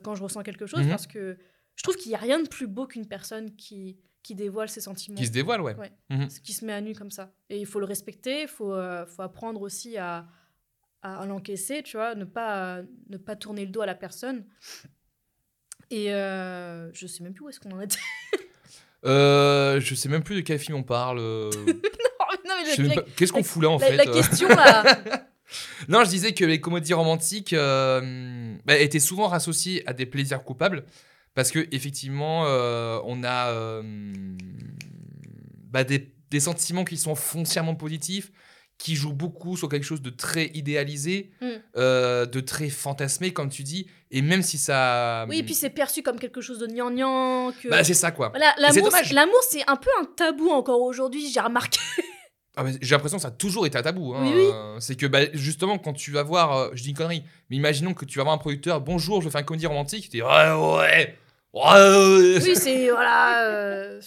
quand je ressens quelque chose Mhm. parce que je trouve qu'il y a rien de plus beau qu'une personne qui qui dévoile ses sentiments Qui se dévoile, ouais. Ouais. Mhm. qui se met à nu comme ça. Et il faut le respecter, il faut, faut apprendre aussi à, à, à l'encaisser, tu vois, ne pas, ne pas tourner le dos à la personne. Et je sais même plus où est-ce qu'on en était. Euh, je sais même plus de quel film on parle. euh, non, mais pas- Qu'est-ce qu'on fout là en la- fait la euh question là. Non, je disais que les comédies romantiques euh, bah, étaient souvent associées à des plaisirs coupables parce que effectivement, euh, on a bah, des, des sentiments qui sont foncièrement positifs, qui joue beaucoup sur quelque chose de très idéalisé, Mm. euh, de très fantasmé, comme tu dis. Et même si ça. Oui, et puis c'est perçu comme quelque chose de gnangnan. Que... Bah, c'est ça, quoi. Voilà, l'amour, dommage. c'est- un peu un tabou encore aujourd'hui, j'ai remarqué. Ah, J'ai l'impression que ça a toujours été un tabou. hein. Oui, oui. C'est que bah, justement, quand tu vas voir, euh, je dis une connerie, mais imaginons que tu vas voir un producteur, bonjour, je fais un comédie romantique, tu dis ouais, ouais, ouais, ouais. Oui, c'est. Voilà. euh,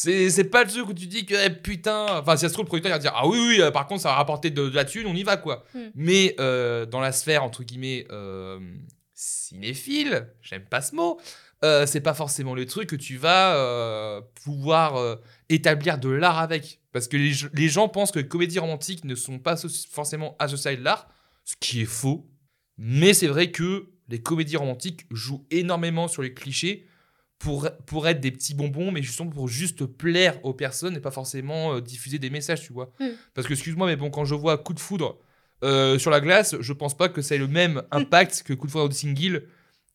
C'est pas le truc où tu dis que eh, putain, enfin, si ça se trouve, le producteur il va dire ah oui, oui, euh, par contre, ça va rapporter de, de la thune, on y va quoi. Hmm. Mais euh, dans la sphère, entre guillemets, euh, cinéphile, j'aime pas ce mot, euh, c'est pas forcément le truc que tu vas pouvoir établir de l'art avec. Parce que les, ge- les gens pensent que les comédies romantiques ne sont pas forcément associées à de l'art, ce qui est faux. Mais c'est vrai que les comédies romantiques jouent énormément sur les clichés pour, pour être des petits bonbons, mais justement pour juste plaire aux personnes et pas forcément euh, diffuser des messages, tu vois. Mm. Parce que, excuse-moi, mais bon, quand je vois Coup de foudre euh, sur la glace, je pense pas que ça ait le même impact que Coup de foudre de Single,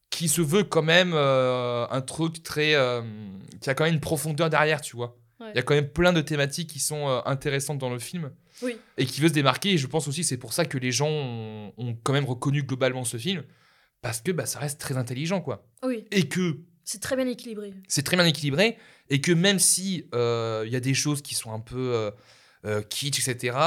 qui se veut quand même euh, un truc très. qui a quand même une profondeur derrière, tu vois. Il Ouais. y a quand même plein de thématiques qui sont intéressantes dans le film Oui. et qui veut se démarquer. Et je pense aussi que c'est pour ça que les gens ont, ont quand même reconnu globalement ce film, parce que bah, ça reste très intelligent, quoi. Oui, Et que c'est très bien équilibré. c'est très bien équilibré et que même si euh, il y a des choses qui sont un peu euh, euh, kitsch, etc.,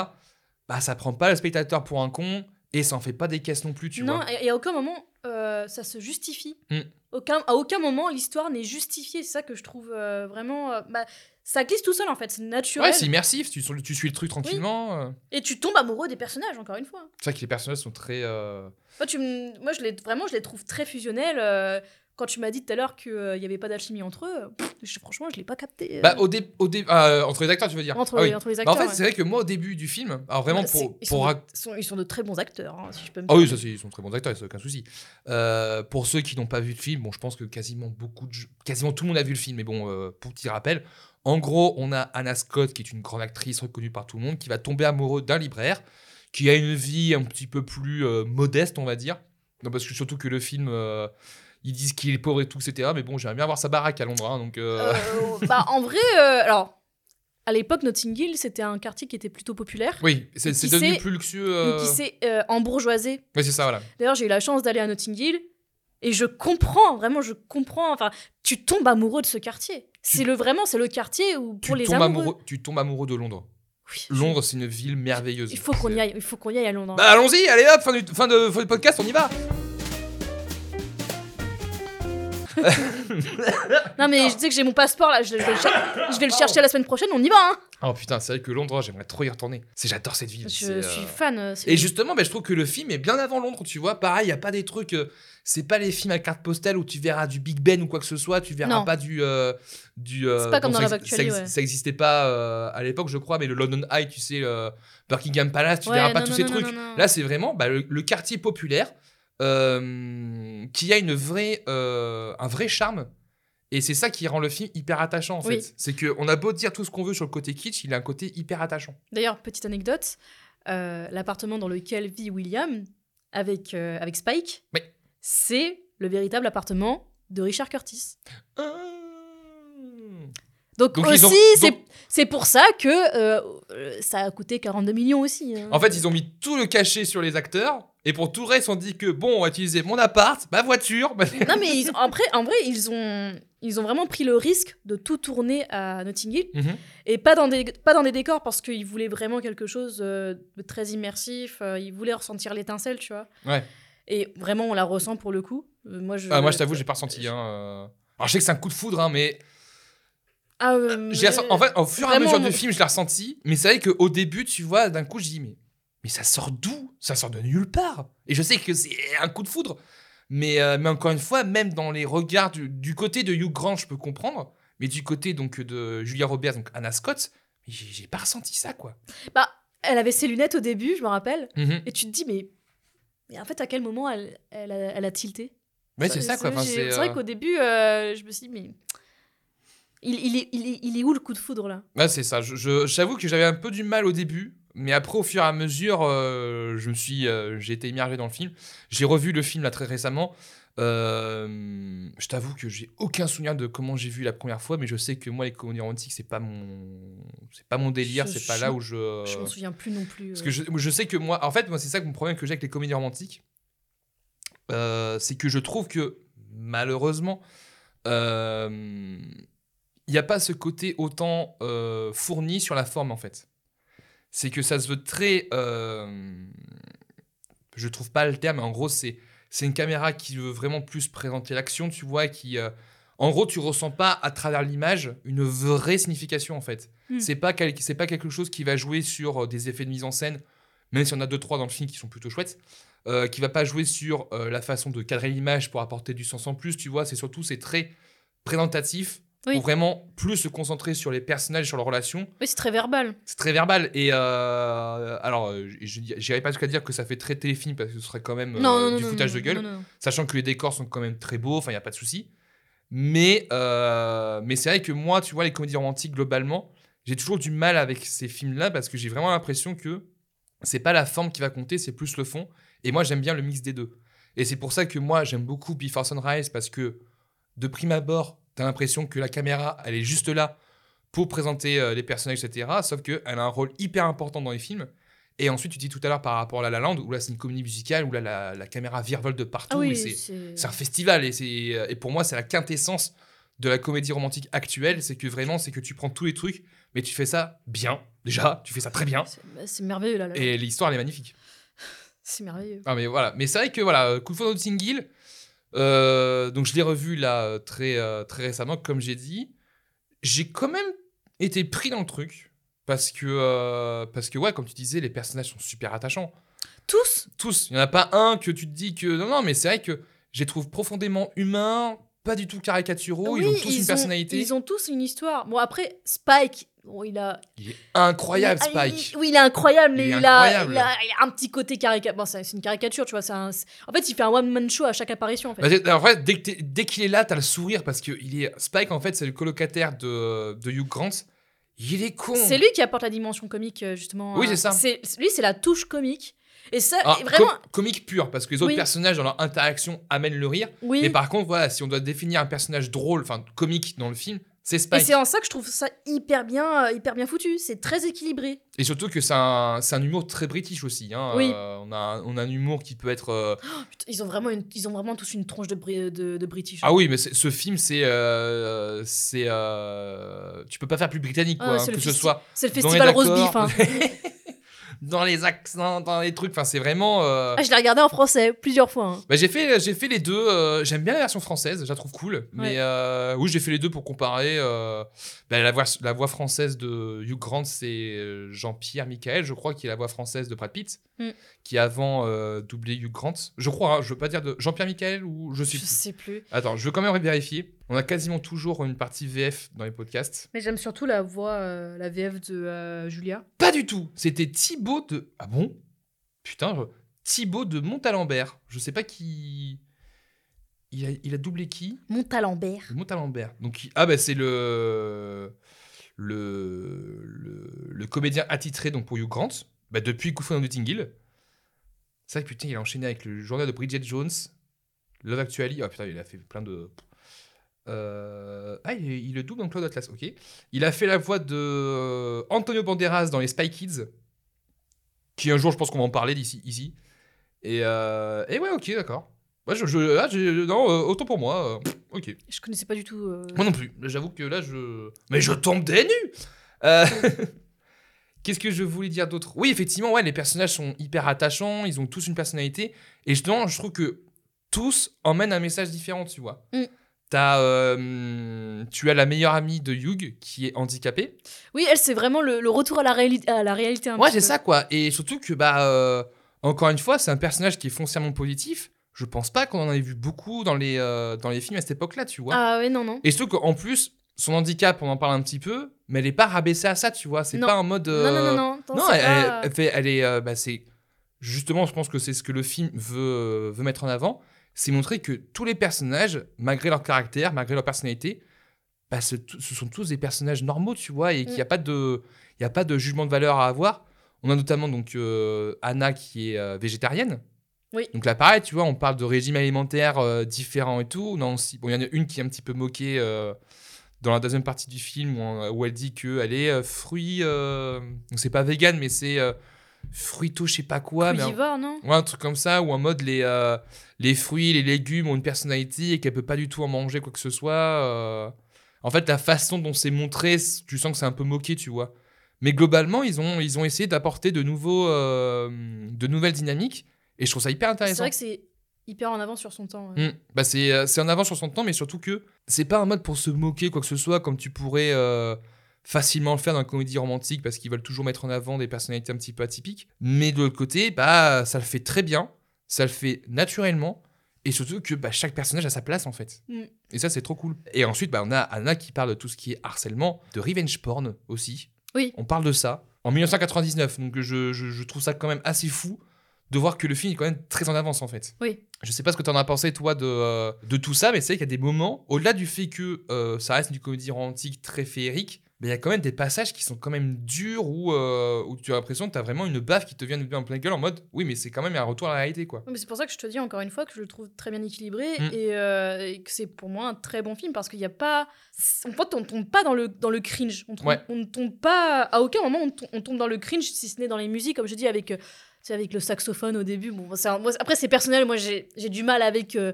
bah ça prend pas le spectateur pour un con et ça en fait pas des caisses non plus, tu non, vois. et, et à aucun moment euh, ça se justifie. Mm. Aucun, à aucun moment l'histoire n'est justifiée. C'est ça que je trouve euh, vraiment. euh, bah, ça glisse tout seul en fait, c'est naturel. Ouais, c'est immersif, tu, tu suis le truc tranquillement. et tu tombes amoureux des personnages, encore une fois. C'est vrai que les personnages sont très. Moi, tu Moi je les... vraiment, je les trouve très fusionnels. Euh, Quand tu m'as dit tout à l'heure qu'il n'y avait pas d'alchimie entre eux, pff, je- franchement, je l'ai pas capté. euh, Bah, au dé... Au dé... ah, entre les acteurs, tu veux dire entre, Ah oui. entre les Bah, acteurs. en fait, ouais. c'est vrai que moi, au début du film, alors vraiment Bah, pour. ils, pour sont de... ils sont- ils sont de très bons acteurs, hein, si je peux me Ah oui, ça, ils sont très bons acteurs, c'est aucun souci. Euh, pour ceux qui n'ont pas vu le film, bon, je pense que quasiment beaucoup de, quasiment tout le monde a vu le film, mais bon, euh, pour petit rappel, en gros, on a Anna Scott, qui est une grande actrice reconnue par tout le monde, qui va tomber amoureux d'un libraire, qui a une vie un petit peu plus euh, modeste, on va dire. Non, parce que surtout que le film, euh, ils disent qu'il est pauvre et tout, etc. Mais bon, j'aimerais bien avoir sa baraque à Londres, hein, donc. euh, Euh, bah, en vrai, euh, alors, à l'époque, Notting Hill, c'était un quartier qui était plutôt populaire, Oui, c'est devenu plus luxueux. mais euh, qui s'est euh, embourgeoisé. Oui, c'est ça, voilà. D'ailleurs, j'ai eu la chance d'aller à Notting Hill, et je comprends, vraiment, je comprends. Enfin, tu tombes amoureux de ce quartier. C'est le vraiment, c'est le quartier où pour les amoureux. amoureux, tu tombes amoureux de Londres. Oui, Londres, c'est une ville merveilleuse. Il faut qu'on y aille. Il faut qu'on y aille à Londres. Bah allons-y, allez hop, fin du, fin de, fin du podcast, on y va. non, mais je sais que j'ai mon passeport là. Je, je vais le cher- je vais le chercher la semaine prochaine. On y va. Hein. Oh putain, c'est vrai que Londres, j'aimerais trop y retourner. C'est j'adore cette ville. Je c'est, suis euh, fan. euh, c'est- Et justement, bah, je trouve que le film est bien avant Londres, tu vois. Pareil, il a pas des trucs. euh, c'est pas les films à carte postale où tu verras du Big Ben ou quoi que ce soit. Tu verras Non. pas du. euh, du euh, C'est pas comme dans ça, Love ex- Actually, ça, ex- ouais. ça existait pas euh, à l'époque, je crois, mais le London Eye, tu sais, le Buckingham Palace, tu Ouais, verras pas non, tous non, ces non, trucs. non, non. Là, c'est vraiment bah, le, le quartier populaire euh, qui a une vraie, euh, un vrai charme. Et c'est ça qui rend le film hyper attachant, en Oui. fait. C'est qu'on a beau dire tout ce qu'on veut sur le côté kitsch, il a un côté hyper attachant. D'ailleurs, petite anecdote, euh, l'appartement dans lequel vit William avec, avec Spike, Oui. c'est le véritable appartement de Richard Curtis. Ah. Donc, Donc, aussi, c'est donc- c'est pour ça que euh, ça a coûté 42 millions aussi. hein. En fait, ils ont mis tout le cachet sur les acteurs, et pour tout le reste, on dit que bon, on va utiliser mon appart, ma voiture. Non, mais ils- après, en vrai, ils ont, ils ont vraiment pris le risque de tout tourner à Notting Hill. Mhm. Et pas dans des, pas dans des décors parce qu'ils voulaient vraiment quelque chose euh, de très immersif. euh, ils voulaient ressentir l'étincelle, tu vois. Ouais. Et vraiment, on la ressent pour le coup. Moi, je, Ah, moi, je t'avoue, j'ai pas ressenti. Hein. Alors, je sais que c'est un coup de foudre, hein, mais Ah, euh, j'ai mais- en fait, au fur et à mesure du film, je l'ai ressenti. Mais c'est vrai qu'au début, tu vois, d'un coup, je dis, mais, mais ça sort d'où? Ça sort de nulle part. Et je sais que c'est un coup de foudre. Mais, euh, mais encore une fois, même dans les regards du, du côté de Hugh Grant, je peux comprendre. Mais du côté donc de Julia Roberts, donc Anna Scott, j'ai pas ressenti ça, quoi. Bah, elle avait ses lunettes au début, je me rappelle. Mhm. Et tu te dis, mais, mais en fait, à quel moment elle, elle, a, elle a tilté? Ouais, c'est ça, quoi. Enfin, c'est, vrai euh, qu'au début, euh, je me suis dit, mais. Il, il, est, il, est, il est où le coup de foudre là? Ouais, c'est ça. J'avoue que j'avais un peu du mal au début, mais après, au fur et à mesure, euh, je me suis, euh, j'ai été immergé dans le film. J'ai revu le film là très récemment. Euh, je t'avoue que j'ai aucun souvenir de comment j'ai vu la première fois, mais je sais que moi, les comédies romantiques, c'est pas mon, c'est pas mon délire, c'est pas là où je. Je m'en souviens plus non plus. Parce que je, je sais que moi, en fait, moi, c'est ça que mon problème que j'ai avec les comédies romantiques, c'est que je trouve que malheureusement, euh, il n'y a pas ce côté autant euh, fourni sur la forme en fait. C'est que ça se veut très, euh, je trouve pas le terme, mais en gros c'est c'est une caméra qui veut vraiment plus présenter l'action, tu vois, qui euh, en gros tu ressens pas à travers l'image une vraie signification en fait. Hmm. C'est pas quel- c'est pas quelque chose qui va jouer sur euh, des effets de mise en scène, même si on a deux trois dans le film qui sont plutôt chouettes. euh, qui va pas jouer sur euh, la façon de cadrer l'image pour apporter du sens en plus, tu vois, c'est surtout c'est très présentatif Oui. pour vraiment plus se concentrer sur les personnages, sur leurs relations. Oui, c'est très verbal. C'est très verbal et euh, alors je j'irai pas jusqu'à dire que ça fait très téléfilm parce que ce serait quand même euh, non, non, non, du non, foutage de gueule, sachant que les décors sont quand même très beaux, enfin il y a pas de souci. Mais euh, mais c'est vrai que moi, tu vois, les comédies romantiques globalement, j'ai toujours du mal avec ces films-là parce que j'ai vraiment l'impression que c'est pas la forme qui va compter, c'est plus le fond. Et moi, j'aime bien le mix des deux. Et c'est pour ça que moi, j'aime beaucoup Before Sunrise parce que de prime abord, t'as l'impression que la caméra, elle est juste là pour présenter euh, les personnages, etc. Sauf qu'elle a un rôle hyper important dans les films. Et ensuite, tu dis tout à l'heure par rapport à La La Land, où là, c'est une comédie musicale, où là, la, la caméra virevolte de partout. Ah oui, c'est un festival et, c'est, euh, et pour moi c'est la quintessence de la comédie romantique actuelle c'est que vraiment c'est que tu prends tous les trucs mais tu fais ça bien déjà tu fais ça très bien c'est- bah, merveilleux là. là. et l'histoire elle est magnifique C'est merveilleux. ah mais voilà mais c'est vrai que voilà coup de Single euh, donc je l'ai revu là très euh, très récemment comme j'ai dit j'ai quand même été pris dans le truc parce que euh, parce que ouais comme tu disais les personnages sont super attachants Tous? Tous. Il n'y en a pas un que tu te dis que. Non, non, mais c'est vrai que je les trouve profondément humains, pas du tout caricaturaux. ils ont tous une personnalité. Ils ont tous une histoire. Bon, après, Spike, bon, il a. Il est incroyable, il- Spike. il- oui, il est incroyable, mais il, a, incroyable. il, a, il a un petit côté caricature. Bon, c'est une caricature, tu vois. Un... En fait, il fait un one-man show à chaque apparition, en fait. Bah, en fait, dès, qu'il est là, t'as le sourire parce que il est... Spike, en fait, c'est le colocataire de, de Hugh Grant. Il est con. C'est lui qui apporte la dimension comique, euh, justement. Oui, c'est ça. Lui, c'est la touche comique. Et ça, vraiment. com- comique pur parce que les autres Oui. personnages dans leur interaction amènent le rire. Oui. Mais par contre, voilà, si on doit définir un personnage drôle, enfin comique dans le film, c'est Et c'est en ça que je trouve ça hyper bien, euh, hyper bien foutu. C'est très équilibré. Et surtout que c'est un, c'est un humour très british aussi. hein. Oui. Euh, on, a, un- on a un humour qui peut être. euh, Putain, ils ont vraiment, une- ils ont vraiment tous une tronche de, de, de British. Ah oui, mais ce film, c'est. euh, c'est tu peux pas faire plus britannique, Ah, quoi. hein, que ce soit c'est le festival rose beef. hein. dans les accents, dans les trucs. Enfin, c'est vraiment. euh, Ah, je l'ai regardé en français plusieurs fois. hein. bah, j'ai fait, j'ai fait les deux. euh, J'aime bien la version française, je la trouve cool. Mais Ouais. euh, oui, j'ai fait les deux pour comparer. euh, bah, la, voix, la voix française de Hugh Grant, c'est euh, Jean-Pierre Michael, je crois, qui est la voix française de Brad Pitt, Mm. qui avant euh, doublé Hugh Grant. Je crois, hein, je veux pas dire de Jean-Pierre Michael ou je sais Je plus. sais plus. Attends, je veux quand même vérifier. On a quasiment toujours une partie VF dans les podcasts. Mais j'aime surtout la voix, euh, la VF de euh, Julia. Pas du tout. C'était Thibaut de. Ah bon? Putain, je- Thibaut de Montalembert. Je sais pas qui. Il a, il a doublé qui? Montalembert. Le Montalembert. Donc, il- ah bah c'est le... le le le comédien attitré donc pour Hugh Grant. Bah, depuis Coup de Notting Hill. C'est vrai que putain, il a enchaîné avec le journal de Bridget Jones, Love Actually. Ah putain, il a fait plein de. Euh, Ah, il, il le double dans Cloud Atlas, ok. Il a fait la voix de euh, Antonio Banderas dans les Spy Kids, qui un jour, je pense qu'on va en parler d'ici ici. Et, euh, et ouais, ok, d'accord. Ouais, je, je- ah, non, euh, autant pour moi. ok. Je connaissais pas du tout. Moi non plus. J'avoue que là, je. Mais je tombe des nues Qu'est-ce que je voulais dire d'autre? Oui, effectivement, ouais, les personnages sont hyper attachants, ils ont tous une personnalité. Et justement, je trouve que tous emmènent un message différent, tu vois. Mm. T'as, euh, tu as la meilleure amie de Hugh qui est handicapée. Oui, elle, c'est vraiment le, le retour à la, réali- à la réalité. un Ouais, c'est ça, quoi. Et surtout que, bah, euh, encore une fois, c'est un personnage qui est foncièrement positif. Je pense pas qu'on en ait vu beaucoup dans les, euh, dans les films à cette époque-là, tu vois. Ah ouais, non, non. Et surtout qu'en plus, son handicap, on en parle un petit peu, mais elle est pas rabaissée à ça, tu vois. C'est Non. pas en mode. Non, euh, non, non, non. Attends, non, c'est elle, pas- elle fait, elle est, euh, bah, c'est justement, je pense que c'est ce que le film veut, euh, veut mettre en avant, c'est montrer que tous les personnages, malgré leur caractère, malgré leur personnalité, bah, ce, ce sont tous des personnages normaux, tu vois, et qu'il n'y a pas de, y a pas de jugement de valeur à avoir. On a notamment donc euh, Anna qui est euh, végétarienne. Oui. Donc là, pareil, tu vois, on parle de régimes alimentaires euh, différents et tout. Non, bon, il y en a une qui est un petit peu moquée euh, dans la deuxième partie du film où, où elle dit qu'elle est fruit. donc c'est pas vegan, mais c'est fruito, je sais pas quoi. mais un- non Ouais, un truc comme ça, où en mode les, euh, les fruits, les légumes ont une personnalité et qu'elle peut pas du tout en manger quoi que ce soit. euh. En fait, la façon dont c'est montré, tu sens que c'est un peu moqué, tu vois. Mais globalement, ils ont, ils ont essayé d'apporter de, nouveaux, euh, de nouvelles dynamiques et je trouve ça hyper C'est intéressant. vrai que c'est hyper en avance sur son temps. ouais. Mm. Bah c'est c'est en avant sur son temps, mais surtout que c'est pas un mode pour se moquer quoi que ce soit, comme tu pourrais facilement le faire dans une comédie romantique, parce qu'ils veulent toujours mettre en avant des personnalités un petit peu atypiques. Mais de l'autre côté, bah ça le fait très bien, ça le fait naturellement, et surtout que bah, chaque personnage a sa place en fait. Mm. Et ça c'est trop cool. Et ensuite, bah, on a Anna qui parle de tout ce qui est harcèlement, de revenge porn aussi. Oui. On parle de ça en 1999, donc je, je- je trouve ça quand même assez fou de voir que le film est quand même très en avance en fait. Oui. Je sais pas ce que tu en as pensé, toi, de, euh, de tout ça, mais c'est vrai qu'il y a des moments, au-delà du fait que euh, ça reste une comédie romantique très féerique, mais il y a quand même des passages qui sont quand même durs où, euh, où tu as l'impression que tu as vraiment une baffe qui te vient en plein gueule en mode oui, mais c'est quand même un retour à la réalité, quoi. Mais c'est pour ça que je te dis encore une fois que je le trouve très bien équilibré Mm. et, euh, et que c'est pour moi un très bon film parce qu'il n'y a pas. En fait, on tombe pas dans le, dans le cringe. On, tombe- Ouais. on ne tombe pas. À aucun moment on, to- on tombe dans le cringe si ce n'est dans les musiques, comme je dis, avec. Sais, avec le saxophone au début. Bon, c'est un- moi, après, c'est personnel. Moi, j'ai du mal avec euh,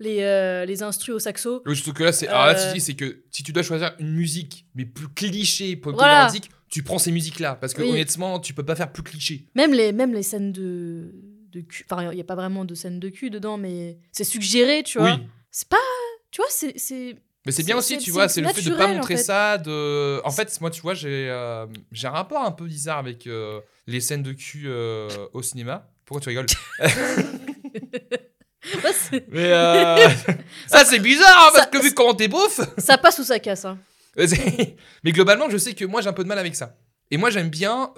les, euh, les instrus au saxo. Oui, surtout que là, c'est Euh. c'est que si tu dois choisir une musique, mais plus cliché une Voilà. tu prends ces musiques-là. Parce que Oui. honnêtement, tu peux pas faire plus cliché. Même les, même les scènes de, de cul. Enfin, il n'y a pas vraiment de scène de cul dedans, mais c'est suggéré, tu vois. Oui. C'est pas. Tu vois, c'est. Mais c'est bien aussi, tu vois, c'est le fait de pas en montrer fait. ça. De... En fait, moi, tu vois, j'ai euh, j'ai un rapport un peu bizarre avec euh, les scènes de cul euh, au cinéma. Pourquoi tu rigoles? Mais ça, c'est bizarre, hein, parce Ça- que vu comment t'es beauf. ça passe ou ça casse. Hein. Mais globalement, je sais que moi, j'ai un peu de mal avec ça. Et moi, j'aime bien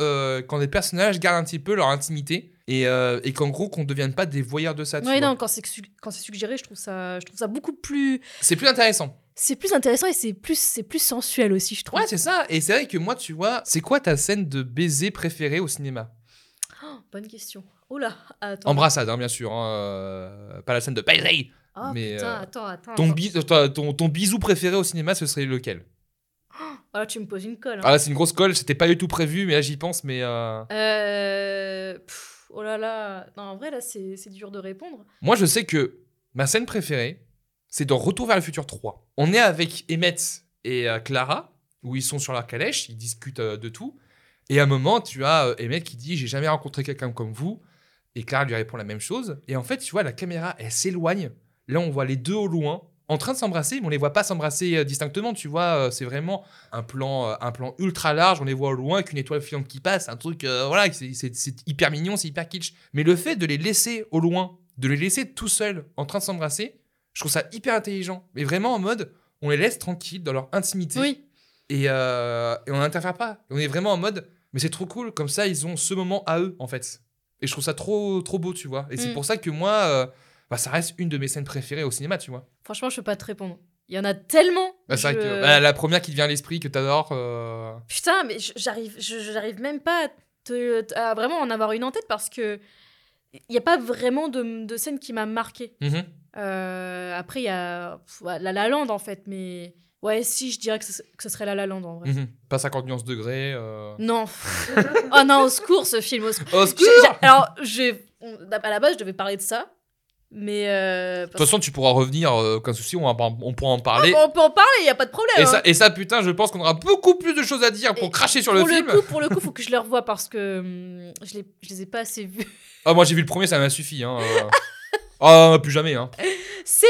quand des personnages gardent un petit peu leur intimité et, euh, et qu'en gros, qu'on ne devienne pas des voyeurs de ça. Ouais, non, quand c'est su- quand c'est suggéré, je trouve ça, je trouve ça beaucoup plus, C'est plus intéressant. C'est plus intéressant et c'est plus, c'est plus sensuel aussi, je trouve. Ouais, c'est ça. Et c'est vrai que moi, tu vois, c'est quoi ta scène de baiser préférée au cinéma? Oh, bonne question. Oh là, attends. Embrassade, hein, bien sûr. hein, euh, pas la scène de baiser. Oh, mais, putain, euh, attends, attends. Ton, attends. bis- ton, ton- ton bisou préféré au cinéma, ce serait lequel? Oh là, tu me poses une colle. hein. Ah là, c'est une grosse colle. C'était pas du tout prévu, mais là, j'y pense. Mais euh, Euh, pff, oh là là. Non, en vrai, là, c'est dur de répondre. moi, je sais que ma scène préférée, c'est dans Retour vers le futur 3. On est avec Emmett et euh, Clara, où ils sont sur leur calèche, ils discutent euh, de tout. Et à un moment, tu as euh, Emmett qui dit J'ai jamais rencontré quelqu'un comme vous. Et Clara lui répond la même chose. Et en fait, tu vois, la caméra, elle s'éloigne. Là, on voit les deux au loin, en train de s'embrasser, mais on les voit pas s'embrasser distinctement. Tu vois, c'est vraiment un plan, un plan ultra large. On les voit au loin avec une étoile filante qui passe. Un truc, voilà, c'est hyper mignon, c'est hyper kitsch. Mais le fait de les laisser au loin, de les laisser tout seuls en train de s'embrasser, je trouve ça hyper intelligent. Mais vraiment en mode, on les laisse tranquilles dans leur intimité. Oui. Et, euh, et on n'interfère pas. On est vraiment en mode, mais c'est trop cool, comme ça ils ont ce moment à eux en fait. Et je trouve ça trop, trop beau, tu vois. Et c'est Mm. pour ça que moi, euh, bah, ça reste une de mes scènes préférées au cinéma, tu vois. Franchement, je peux pas te répondre. Il y en a tellement. Bah, c'est vrai que bah, la première qui te vient à l'esprit, que t'adores. euh, Putain, mais j'arrive, même pas à, te- à vraiment en avoir une en tête parce que il n'y a pas vraiment de, de scène qui m'a marqué. mhm. Euh, après, il y a pff, La La Land en fait, mais ouais, si, je dirais que ce, que ce serait La La Land en vrai. Mhm. Pas 50 nuances degrés. euh. Non. oh non, au secours ce film, au secours. Au secours alors, j'ai- on- à la base, je devais parler de ça, mais. euh, De toute façon, tu pourras revenir, euh, aucun souci, on, on pourra en parler. on peut en parler, il y a pas de problème. et, hein. ça, et ça, putain, je pense qu'on aura beaucoup plus de choses à dire pour Et cracher sur le pour film. coup, pour le coup, faut que je le revoie parce que hum, je, les, je les ai pas assez vus. Ah, moi j'ai vu le premier, ça m'a suffi. Hein, euh. Ah, plus jamais. Hein. C'est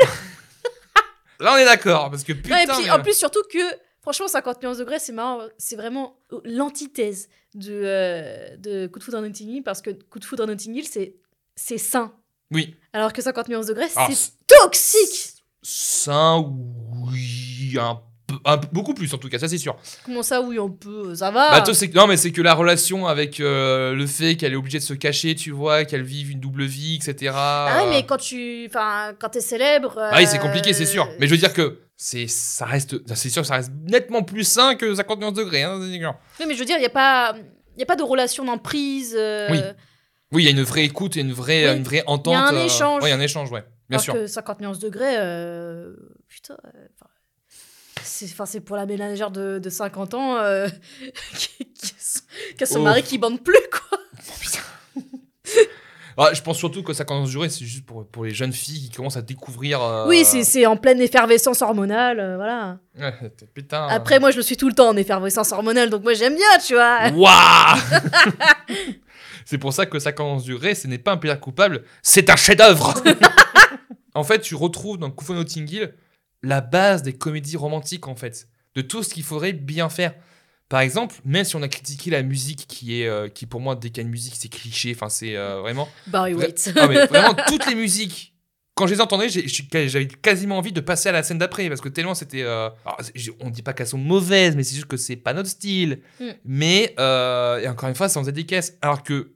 Là, on est d'accord, parce que Non, putain. et puis, mais- en plus, surtout que, franchement, 50 nuances degrés, c'est marrant. C'est vraiment l'antithèse de, euh, de Coup de foudre en Notting Hill, parce que Coup de foudre en Notting Hill, c'est, c'est sain. Oui. Alors que 50 nuances degrés, c'est toxique. Sain, oui, un peu, un peu- beaucoup plus en tout cas, ça c'est sûr. Comment ça, oui, on peut, ça va. Bah, toi, non, mais c'est que la relation avec euh, le fait qu'elle est obligée de se cacher, tu vois, qu'elle vive une double vie, etc. ah oui, euh, mais quand tu, enfin, quand t'es célèbre. Ah oui, c'est euh, compliqué, c'est sûr. Mais je veux dire que c'est, ça reste, c'est sûr, ça reste nettement plus sain que 50 nuances degrés. Hein. Oui, mais je veux dire, il n'y a pas, il y a pas de relation d'emprise. euh, Oui. Oui, il y a une vraie écoute et une vraie, Oui. une vraie entente. un euh, échange. ouais, il y a un échange, ouais. Bien Alors sûr. que 50 nuances degrés, euh, putain. C'est, enfin, c'est pour la ménagère de, de 50 ans euh, qui, qui a son- qui a son Oh. mari qui bande plus, quoi. Ah, je pense surtout que ça commence à durer, c'est juste pour, pour les jeunes filles qui commencent à découvrir. euh, Oui, c'est, c'est en pleine effervescence hormonale, euh, voilà. Ouais, putain. Après, moi, je le suis tout le temps en effervescence hormonale, donc moi, j'aime bien, tu vois. Waouh C'est pour ça que ça commence à durer, ce n'est pas un plaisir coupable, c'est un chef-d'œuvre En fait, tu retrouves dans Notting Hill la base des comédies romantiques, en fait, de tout ce qu'il faudrait bien faire. Par exemple, même si on a critiqué la musique qui est, euh, qui pour moi, dès qu'il y a une musique, c'est cliché, enfin, c'est euh, vraiment. Barry Vra- White. Ah, mais vraiment, toutes les musiques. Quand je les entendais, j'avais quasiment envie de passer à la scène d'après parce que tellement c'était. euh, on dit pas qu'elles sont mauvaises, mais c'est juste que c'est pas notre style. Mm. Mais euh, et encore une fois, ça en faisait des caisses. Alors que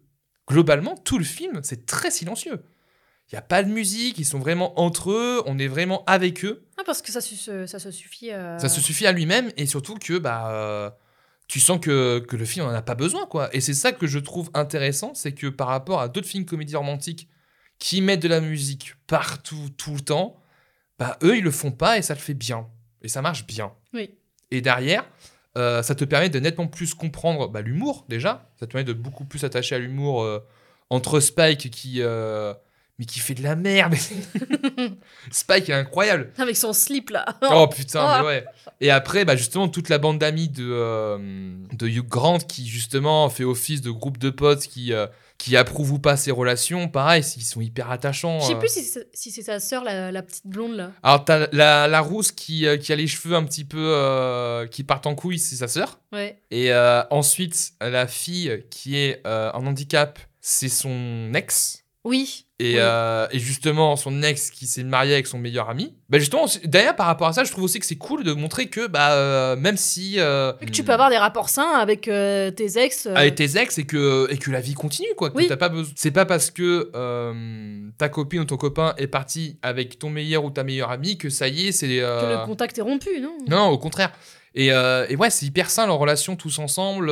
globalement, tout le film, c'est très silencieux. Il y a pas de musique, ils sont vraiment entre eux, on est vraiment avec eux. Parce que ça, se- ça se suffit. euh, Ça se suffit à lui-même et surtout que bah euh, tu sens que, que le film en a pas besoin quoi. Et c'est ça que je trouve intéressant, c'est que par rapport à d'autres films comédies romantiques qui mettent de la musique partout tout le temps, bah eux ils le font pas et ça le fait bien et ça marche bien. Oui. Et derrière, euh, ça te permet de nettement plus comprendre bah, l'humour déjà. Ça te permet de beaucoup plus s'attacher à l'humour euh, entre Spike qui euh, mais qui fait de la merde. Spike est incroyable. Avec son slip, là. Oh putain, Oh. mais ouais. Et après, bah, justement, toute la bande d'amis de, euh, de Hugh Grant qui, justement, fait office de groupe de potes qui, euh, qui approuvent ou pas ses relations, pareil, ils sont hyper attachants. Je sais euh. plus si c'est, si c'est sa sœur, la, la petite blonde, là. Alors, t'as la, la rousse qui, euh, qui a les cheveux un petit peu qui partent en couille, c'est sa sœur. Ouais. Et ensuite, la fille qui est en handicap, c'est son ex. Oui. Et, Oui. euh, et justement, son ex qui s'est marié avec son meilleur ami. Bah justement, d'ailleurs, par rapport à ça, je trouve aussi que c'est cool de montrer que bah, euh, même si. euh, que tu peux avoir des rapports sains avec tes ex. Avec tes ex et que, et que la vie continue, quoi. Que Oui. t'as pas besoin. C'est pas parce que ta copine ou ton copain est parti avec ton meilleur ou ta meilleure amie que ça y est, c'est. Que le contact est rompu, non? Non, au contraire. Et, et ouais, c'est hyper sain leur relation tous ensemble.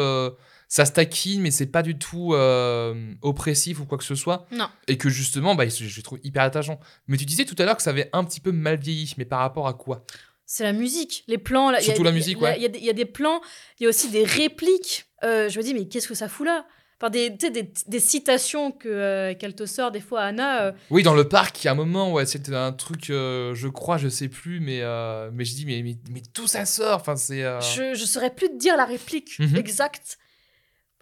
Ça se taquine, mais c'est pas du tout euh, oppressif ou quoi que ce soit. Non. Et que justement, bah, je, trouve hyper attachant. Mais tu disais tout à l'heure que ça avait un petit peu mal vieilli, mais par rapport à quoi? C'est la musique, les plans. Là, y a- Surtout la musique, il y a- ouais. Il y, a des- il y a des plans, il y a aussi des répliques. Euh, je me dis, mais qu'est-ce que ça fout là? Enfin, des, des, des citations que, euh, qu'elle te sort des fois, Anna. euh, Oui, dans le parc, il y a un moment, ouais, c'était un truc, euh, je crois, je sais plus, mais, mais je dis, mais, mais, mais tout ça sort? Enfin, c'est. Je, je saurais plus te dire la réplique Mhm. exacte.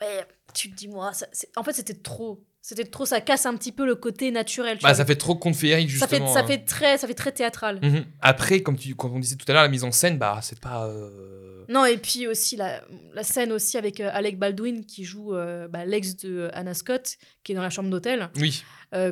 Mais tu te dis, moi, ça- c'est- en fait, c'était trop. C'était trop, ça casse un petit peu le côté naturel. tu Bah, vois. ça fait trop conte féerique, ça, fait, justement. ça, hein. fait très, ça fait très théâtral. Mhm. Après, comme tu, quand on disait tout à l'heure, la mise en scène, bah, c'est pas. euh, Non, et puis aussi la, la scène aussi avec euh, Alec Baldwin qui joue euh, bah, l'ex de Anna Scott, qui est dans la chambre d'hôtel. Oui.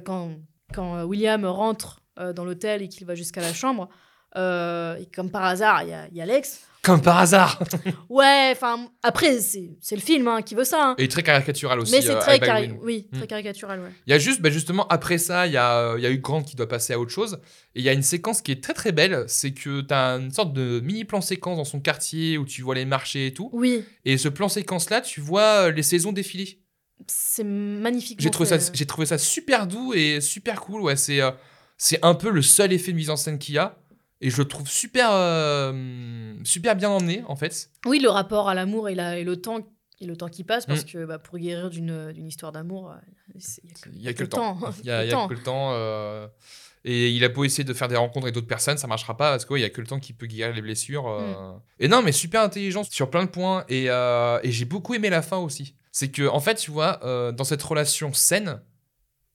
Quand, quand William rentre dans l'hôtel et qu'il va jusqu'à la chambre, et comme par hasard, il y a, il y a l'ex. Comme par hasard. Ouais, enfin, après, c'est c'est le film hein, qui veut ça. hein. Et très caricatural aussi. Mais c'est euh, très, cari- oui, très Mm. caricatural, ouais. Il y a juste, bah, justement, après ça, il y a, il y a eu Grant qui doit passer à autre chose. Et il y a une séquence qui est très très belle. C'est que tu as une sorte de mini plan séquence dans son quartier où tu vois les marchés et tout. Oui, Et ce plan séquence là, tu vois euh, les saisons défiler. c'est magnifique. J'ai trouvé, ça, j'ai trouvé ça super doux et super cool. Ouais, c'est, euh, c'est un peu le seul effet de mise en scène qu'il y a. Et je le trouve super, euh, super bien emmené en fait. Oui, le rapport à l'amour et, la- et le temps et le temps qui passe, parce Mm. que bah, pour guérir d'une d'une histoire d'amour, euh, Il y a que le temps. Il y a, que le temps. euh, Et il a beau essayer de faire des rencontres avec d'autres personnes, ça marchera pas parce qu'il y a que le temps qui peut guérir les blessures. euh. Et non, mais super intelligent sur plein de points. Et, euh, et j'ai beaucoup aimé la fin aussi. C'est que, en fait, tu vois, euh, dans cette relation saine,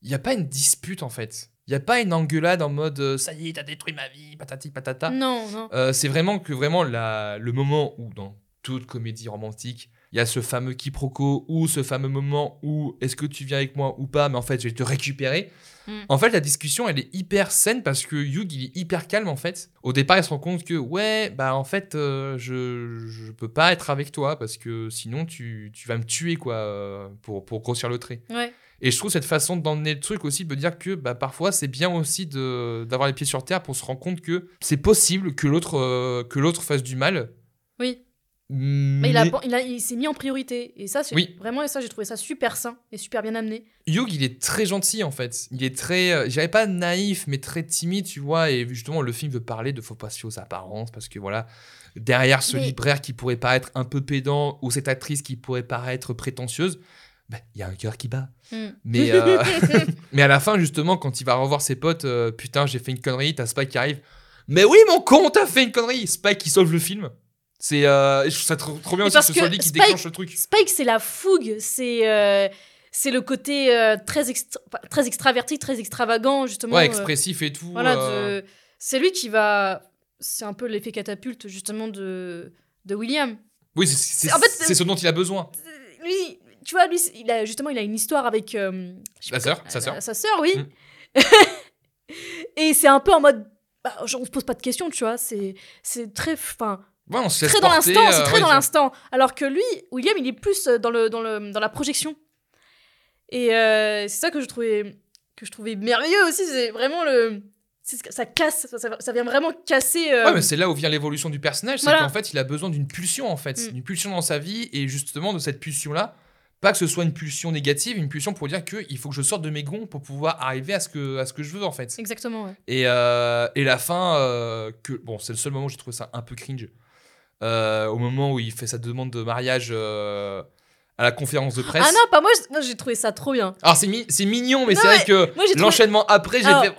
il n'y a pas une dispute en fait. Il n'y a pas une engueulade en mode euh, ça y est, t'as détruit ma vie, patati patata. Non, non. Euh, c'est vraiment que vraiment la, le moment où dans toute comédie romantique, il y a ce fameux quiproquo ou ce fameux moment où est-ce que tu viens avec moi ou pas, mais en fait je vais te récupérer. Mm. En fait, la discussion elle est hyper saine parce que Hugh il est hyper calme en fait. Au départ, il se rend compte que ouais, bah en fait, euh, je, je peux pas être avec toi parce que sinon tu, tu vas me tuer quoi pour, pour grossir le trait. Ouais. Et je trouve cette façon d'emmener le truc aussi de dire que bah, parfois c'est bien aussi d'avoir les pieds sur terre pour se rendre compte que c'est possible que l'autre euh, que l'autre fasse du mal Oui. Mais il, a, il, a- il s'est mis en priorité. Et ça, c'est Oui. vraiment, et ça, j'ai trouvé ça super sain et super bien amené. Hugh, il est très gentil en fait. Il est très, euh, j'avais pas naïf, mais très timide, tu vois. Et justement, le film veut parler de faut pas se fier aux apparences parce que voilà, derrière ce Mais- libraire qui pourrait paraître un peu pédant ou cette actrice qui pourrait paraître prétentieuse, ben, il y a un cœur qui bat. Mm. Mais, euh, mais à la fin, justement, quand il va revoir ses potes, euh, putain, j'ai fait une connerie, t'as Spike qui arrive. Mais oui, mon con, t'as fait une connerie. Spike qui sauve le film. C'est, euh, je trouve ça trop, trop bien aussi que ce soit lui qui Spike- déclenche le truc. Spike, c'est la fougue, c'est c'est le côté très, extra- très extraverti, très extravagant, justement. Ouais, expressif et tout. voilà, de- c'est lui qui va. C'est un peu l'effet catapulte, justement, de, de William. Oui, c'est, En fait, ce dont il a besoin. Lui, tu vois, lui, il a, justement, il a une histoire avec. euh, La sœur, sa sœur. Sa sœur, oui. Mm. Et c'est un peu en mode. Bah, genre, on se pose pas de questions, tu vois. C'est c'est très. Ouais, on laisse très dans l'instant, euh, c'est très ouais, dans l'instant. Alors que lui, William, il est plus euh, dans, le, dans, le, dans la projection. Et euh, c'est ça que je trouvais, que je trouvais merveilleux aussi. C'est vraiment le. Ça casse, ça, ça- ça vient vraiment casser. euh, Ouais, mais c'est là où vient l'évolution du personnage, c'est Voilà. qu'en fait, il a besoin d'une pulsion, en fait, Mm. d'une pulsion dans sa vie, et justement de cette pulsion-là, pas que ce soit une pulsion négative, une pulsion pour dire que il faut que je sorte de mes gonds pour pouvoir arriver à ce que, à ce que je veux, en fait. Exactement, ouais. Et, euh, et la fin, euh, que bon, c'est le seul moment où j'ai trouvé ça un peu cringe. Euh, au moment où il fait sa demande de mariage à la conférence de presse. Ah non, pas moi, j'ai trouvé ça trop bien. Alors c'est mi- c'est mignon, mais c'est vrai que trouvé- l'enchaînement après, j'ai fait.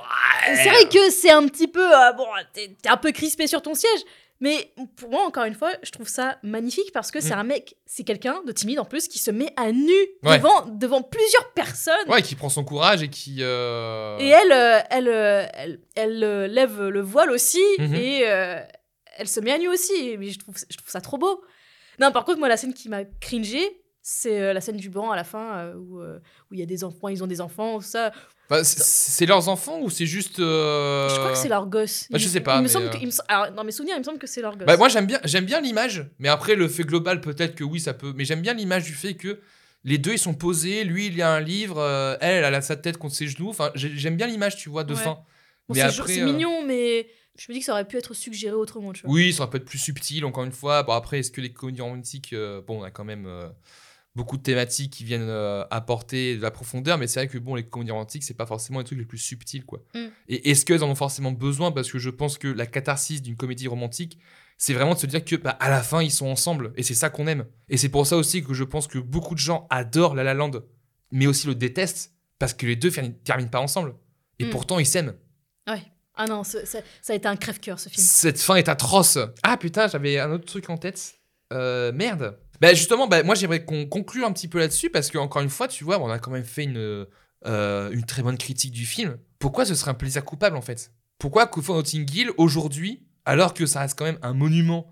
C'est vrai que c'est un petit peu. euh, bon, t'es un peu crispé sur ton siège. Mais pour moi, encore une fois, je trouve ça magnifique parce que c'est Mm. un mec, c'est quelqu'un de timide en plus qui se met à nu Ouais. devant, devant plusieurs personnes. Ouais, qui prend son courage et qui. euh, Et elle, euh, elle, euh, elle, elle, euh, lève le voile aussi Mhm. et euh, elle se met à nu aussi. Mais je trouve, je trouve ça trop beau. Non, par contre, moi, la scène qui m'a cringé, c'est euh, la scène du banc à la fin euh, où euh, où il y a des enfants, ils ont des enfants, ça. Bah, c'est- leurs enfants ou c'est juste. euh, Je crois que c'est leur gosse. bah, je sais pas, Il me mais, semble euh, que- il me alors, dans mes souvenirs, il me semble que c'est leur gosse. Bah, moi j'aime bien, j'aime bien l'image, mais après le fait global peut-être que oui ça peut, mais j'aime bien l'image du fait que les deux ils sont posés, lui il a un livre, euh, elle elle a sa tête contre ses genoux, enfin j'ai- j'aime bien l'image tu vois de Ouais. fin. Bon, c'est mignon, mais je me dis que ça aurait pu être suggéré autrement, tu vois. Oui, ça peut être plus subtil encore une fois. Bon après est-ce que les comédies romantiques, bon on a quand même beaucoup de thématiques qui viennent euh, apporter de la profondeur, mais c'est vrai que bon les comédies romantiques c'est pas forcément les trucs les plus subtils quoi. Mm. Et est-ce qu'elles en ont forcément besoin? Parce que je pense que la catharsis d'une comédie romantique c'est vraiment de se dire que bah, à la fin ils sont ensemble et c'est ça qu'on aime et c'est pour ça aussi que je pense que beaucoup de gens adorent La La Land mais aussi le détestent parce que les deux terminent pas ensemble et Mm. pourtant ils s'aiment Ah non, ce- ça, ça a été un crève-cœur ce film. cette fin est atroce ah putain j'avais un autre truc en tête Euh, merde bah justement bah, moi j'aimerais qu'on conclue un petit peu là-dessus parce que encore une fois tu vois on a quand même fait une euh, une très bonne critique du film pourquoi ce serait un plaisir coupable en fait? Pourquoi Coup Notting Hill aujourd'hui alors que ça reste quand même un monument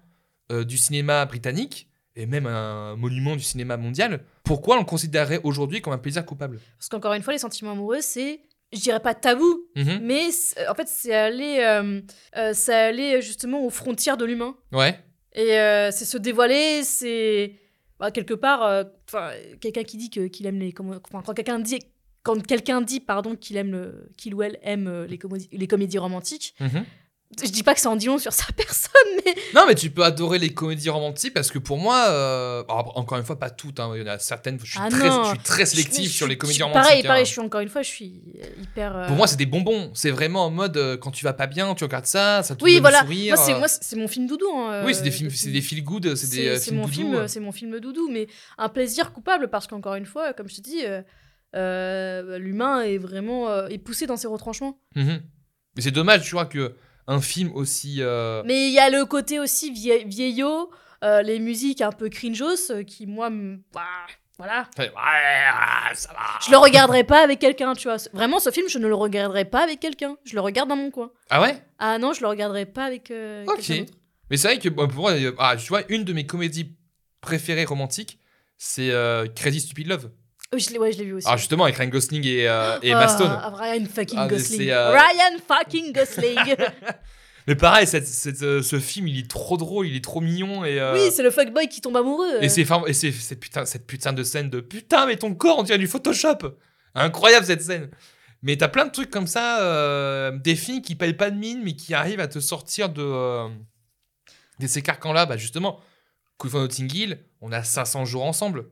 euh, du cinéma britannique et même un monument du cinéma mondial, pourquoi on le considérerait aujourd'hui comme un plaisir coupable? Parce qu'encore une fois, les sentiments amoureux, c'est, je dirais pas tabou, Mhm. mais en fait, c'est aller, euh, euh, c'est aller justement aux frontières de l'humain. Ouais. Et euh, c'est se dévoiler, c'est bah, quelque part, euh, quelqu'un qui dit qu'il aime les, comment- quand quelqu'un dit, quand quelqu'un dit pardon qu'il aime qu'il ou elle aime euh, les, comédies, les comédies romantiques. Mhm. Je dis pas que ça en dit long sur sa personne, mais Non, mais tu peux adorer les comédies romantiques parce que pour moi, euh, alors, encore une fois, pas toutes. hein, il y en a certaines. Je suis, Ah très, je suis très sélectif sur les comédies romantiques. Pareil, hein. pareil. Je suis encore une fois, je suis hyper. euh, Pour moi, c'est des bonbons. C'est vraiment en mode euh, quand tu vas pas bien, tu regardes ça, ça te oui, donne voilà. sourire. Moi, c'est moi, c'est mon film doudou. hein, oui, c'est des films, c'est des feel good, c'est des films mon film, c'est mon film doudou, mais un plaisir coupable parce qu'encore une fois, comme je te dis, l'humain est vraiment est poussé dans ses retranchements. Mhm. Mais c'est dommage, tu vois, que un film aussi. euh, Mais il y a le côté aussi vie- vieillot, euh, les musiques un peu cringeos euh, qui moi, bah, voilà. ouais, ah, ça va. Je le regarderai pas avec quelqu'un, tu vois. Vraiment, ce film, je ne le regarderai pas avec quelqu'un. Je le regarde dans mon coin. Ah ouais? Ah non, je le regarderai pas avec euh, Ok. Mais c'est vrai que bon, pour moi, ah, tu vois, une de mes comédies préférées romantiques, c'est euh, Crazy Stupid Love. Oui, je l'ai ouais, je l'ai vu aussi. Alors justement, avec Ryan Gosling et, euh, et Ah, Emma Stone. ah, Ryan fucking Ah, Gosling. euh, Ryan fucking Gosling. Mais pareil, cette- cette, euh, ce film, il est trop drôle, il est trop mignon et. euh, Oui, c'est le fuckboy qui tombe amoureux. Et c'est et c'est cette putain, cette putain de scène de putain, mais ton corps, on dirait du Photoshop. Incroyable cette scène. Mais t'as plein de trucs comme ça, euh, des filles qui payent pas de mine, mais qui arrivent à te sortir de, euh, de ces carcans-là. Bah justement, Coup de Notting Hill, on a 500 jours ensemble,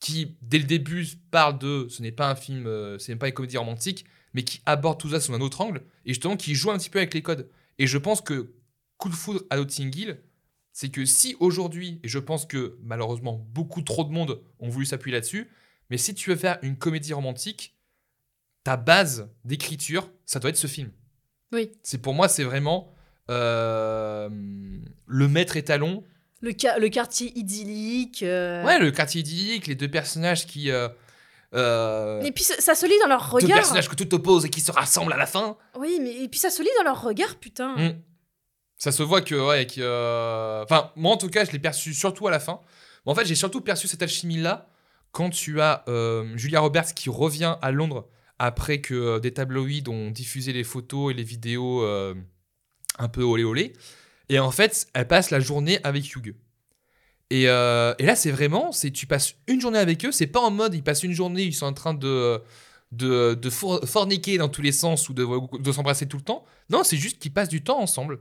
qui dès le début parle de, ce n'est pas un film, euh, ce n'est pas une comédie romantique, mais qui aborde tout ça sous un autre angle, et justement qui joue un petit peu avec les codes. Et je pense que Coup de foudre à Notting Hill, c'est que si aujourd'hui, et je pense que malheureusement beaucoup trop de monde ont voulu s'appuyer là-dessus, mais si tu veux faire une comédie romantique, ta base d'écriture, ça doit être ce film. Oui. C'est pour moi, c'est vraiment euh, le maître étalon. Le, le quartier idyllique. euh, Ouais, le quartier idyllique, les deux personnages qui. euh, euh, Et puis ça, se lit dans leur deux regard. personnages que tout oppose et qui se rassemblent à la fin. Oui, mais et puis ça se lit dans leur regard, putain. Mm. Ça se voit que, ouais, que, euh, Enfin, moi en tout cas, je l'ai perçu surtout à la fin. Mais en fait, j'ai surtout perçu cette alchimie-là quand tu as euh, Julia Roberts qui revient à Londres après que euh, des tabloïds ont diffusé les photos et les vidéos euh, un peu olé olé. Et en fait, elle passe la journée avec Hugh. Et, euh, et là, c'est vraiment, c'est tu passes une journée avec eux. C'est pas en mode ils passent une journée, ils sont en train de de, de for- forniquer dans tous les sens ou de, de s'embrasser tout le temps. Non, c'est juste qu'ils passent du temps ensemble.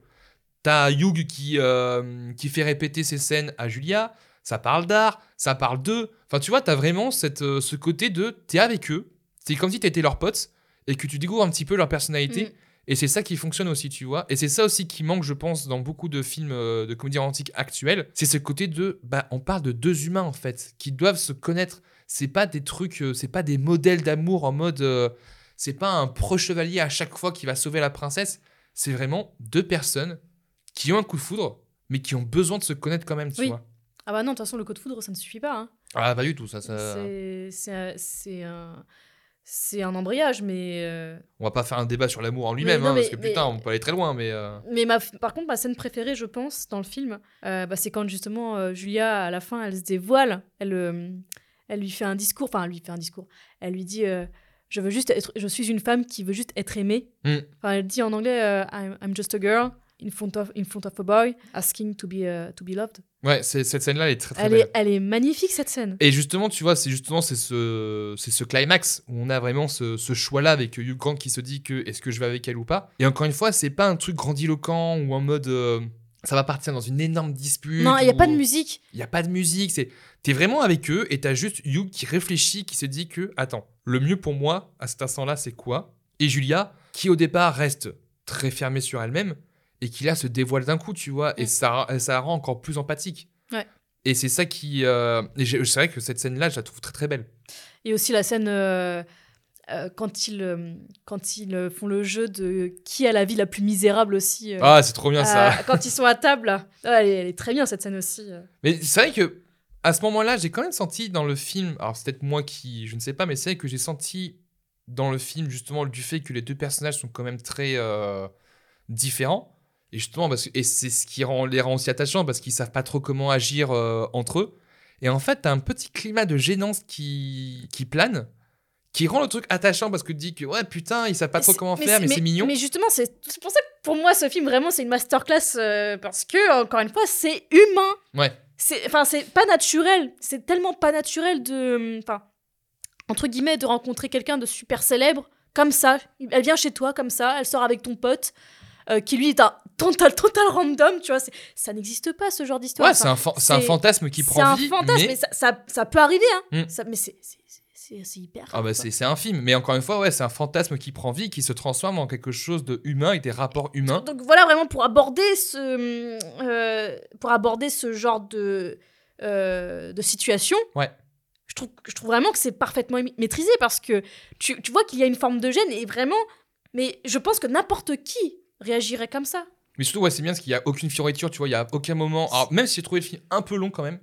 T'as Hugh qui, euh, qui fait répéter ses scènes à Julia. Ça parle d'art, ça parle d'eux. Enfin, tu vois, t'as vraiment cette, euh, ce côté de t'es avec eux. C'est comme si t'étais leurs potes et que tu découvres un petit peu leur personnalité. Mm. Et c'est ça qui fonctionne aussi, tu vois. Et c'est ça aussi qui manque, je pense, dans beaucoup de films euh, de comédie romantique actuels. C'est ce côté de, bah, on parle de deux humains en fait, qui doivent se connaître. C'est pas des trucs, euh, c'est pas des modèles d'amour en mode, euh, c'est pas un pro chevalier à chaque fois qui va sauver la princesse. C'est vraiment deux personnes qui ont un coup de foudre, mais qui ont besoin de se connaître quand même, tu Oui. vois. Ah bah non, de toute façon, le code foudre, ça ne suffit pas. hein. Ah, pas du tout, ça. ça... C'est- C'est un- c'est un, embrayage, mais. euh, On va pas faire un débat sur l'amour en lui-même, hein, parce que mais- putain, on peut aller très loin, mais. euh, Mais ma, par contre, ma scène préférée, je pense, dans le film, euh, bah, c'est quand justement euh, Julia, à la fin, elle se dévoile, elle, elle lui fait un discours, enfin, elle lui fait un discours. Elle lui dit je veux juste être, je suis une femme qui veut juste être aimée. Mm. Enfin, elle dit en anglais I'm, I'm just a girl in front of in front of a boy asking to be uh, to be loved. Ouais, cette scène-là, elle est très très Elle belle. est, elle est magnifique cette scène. Et justement, tu vois, c'est justement c'est ce, c'est ce climax où on a vraiment ce, ce choix-là avec Hugh Grant qui se dit que est-ce que je vais avec elle ou pas? Et encore une fois, c'est pas un truc grandiloquent ou en mode euh, ça va partir dans une énorme dispute. Non, il y a pas de musique. Il y a pas de musique. C'est t'es vraiment avec eux et t'as juste Hugh qui réfléchit, qui se dit que attends, le mieux pour moi à cet instant-là, c'est quoi? Et Julia qui au départ reste très fermée sur elle-même et qui là se dévoile d'un coup, tu vois, et ça, ça rend encore plus empathique. Ouais. Et c'est ça qui. euh, c'est vrai que cette scène-là, je la trouve très très belle. Et aussi la scène euh, euh, quand ils quand ils font le jeu de qui a la vie la plus misérable aussi. Ah, c'est trop bien ça. quand ils sont à table. Ah, elle, est, elle est très bien cette scène aussi. Mais c'est vrai que à ce moment-là, j'ai quand même senti dans le film. Alors c'est peut-être moi qui, je ne sais pas, mais c'est vrai que j'ai senti dans le film justement du fait que les deux personnages sont quand même très différents. Et justement, parce que, et c'est ce qui rend, les rend aussi attachants parce qu'ils savent pas trop comment agir euh, entre eux. Et en fait, t'as un petit climat de gênance qui, qui plane, qui rend le truc attachant parce que tu dis que ouais, putain, ils savent pas trop comment faire, mais, c'est mignon. Mais justement, c'est pour ça que pour moi, ce film, vraiment, c'est une masterclass euh, parce que, encore une fois, c'est humain. Ouais. Enfin, c'est pas naturel. C'est tellement pas naturel de. Enfin, entre guillemets, de rencontrer quelqu'un de super célèbre comme ça. Elle vient chez toi comme ça, elle sort avec ton pote. euh, qui lui est un total, total random, tu vois, c'est- ça n'existe pas ce genre d'histoire. Ouais, Enfin, c'est un, c'est un c'est- fantasme qui c'est prend un vie. fantasme, mais... mais ça, ça, ça peut arriver, hein. Mm. Ça- mais c'est- c'est c'est- c'est hyper. Ah bah c'est c'est un film, mais encore une fois, ouais, c'est un fantasme qui prend vie, qui se transforme en quelque chose de humain et des rapports humains. Donc voilà vraiment pour aborder ce, euh, pour aborder ce genre de, euh, de situation. Ouais. Je trouve, je trouve vraiment que c'est parfaitement maîtrisé parce que tu, tu vois qu'il y a une forme de gêne et vraiment, mais je pense que n'importe qui réagirait comme ça. Mais surtout, ouais, c'est bien parce qu'il n'y a aucune fioriture, tu vois, il n'y a aucun moment. Alors, même si j'ai trouvé le film un peu long quand même,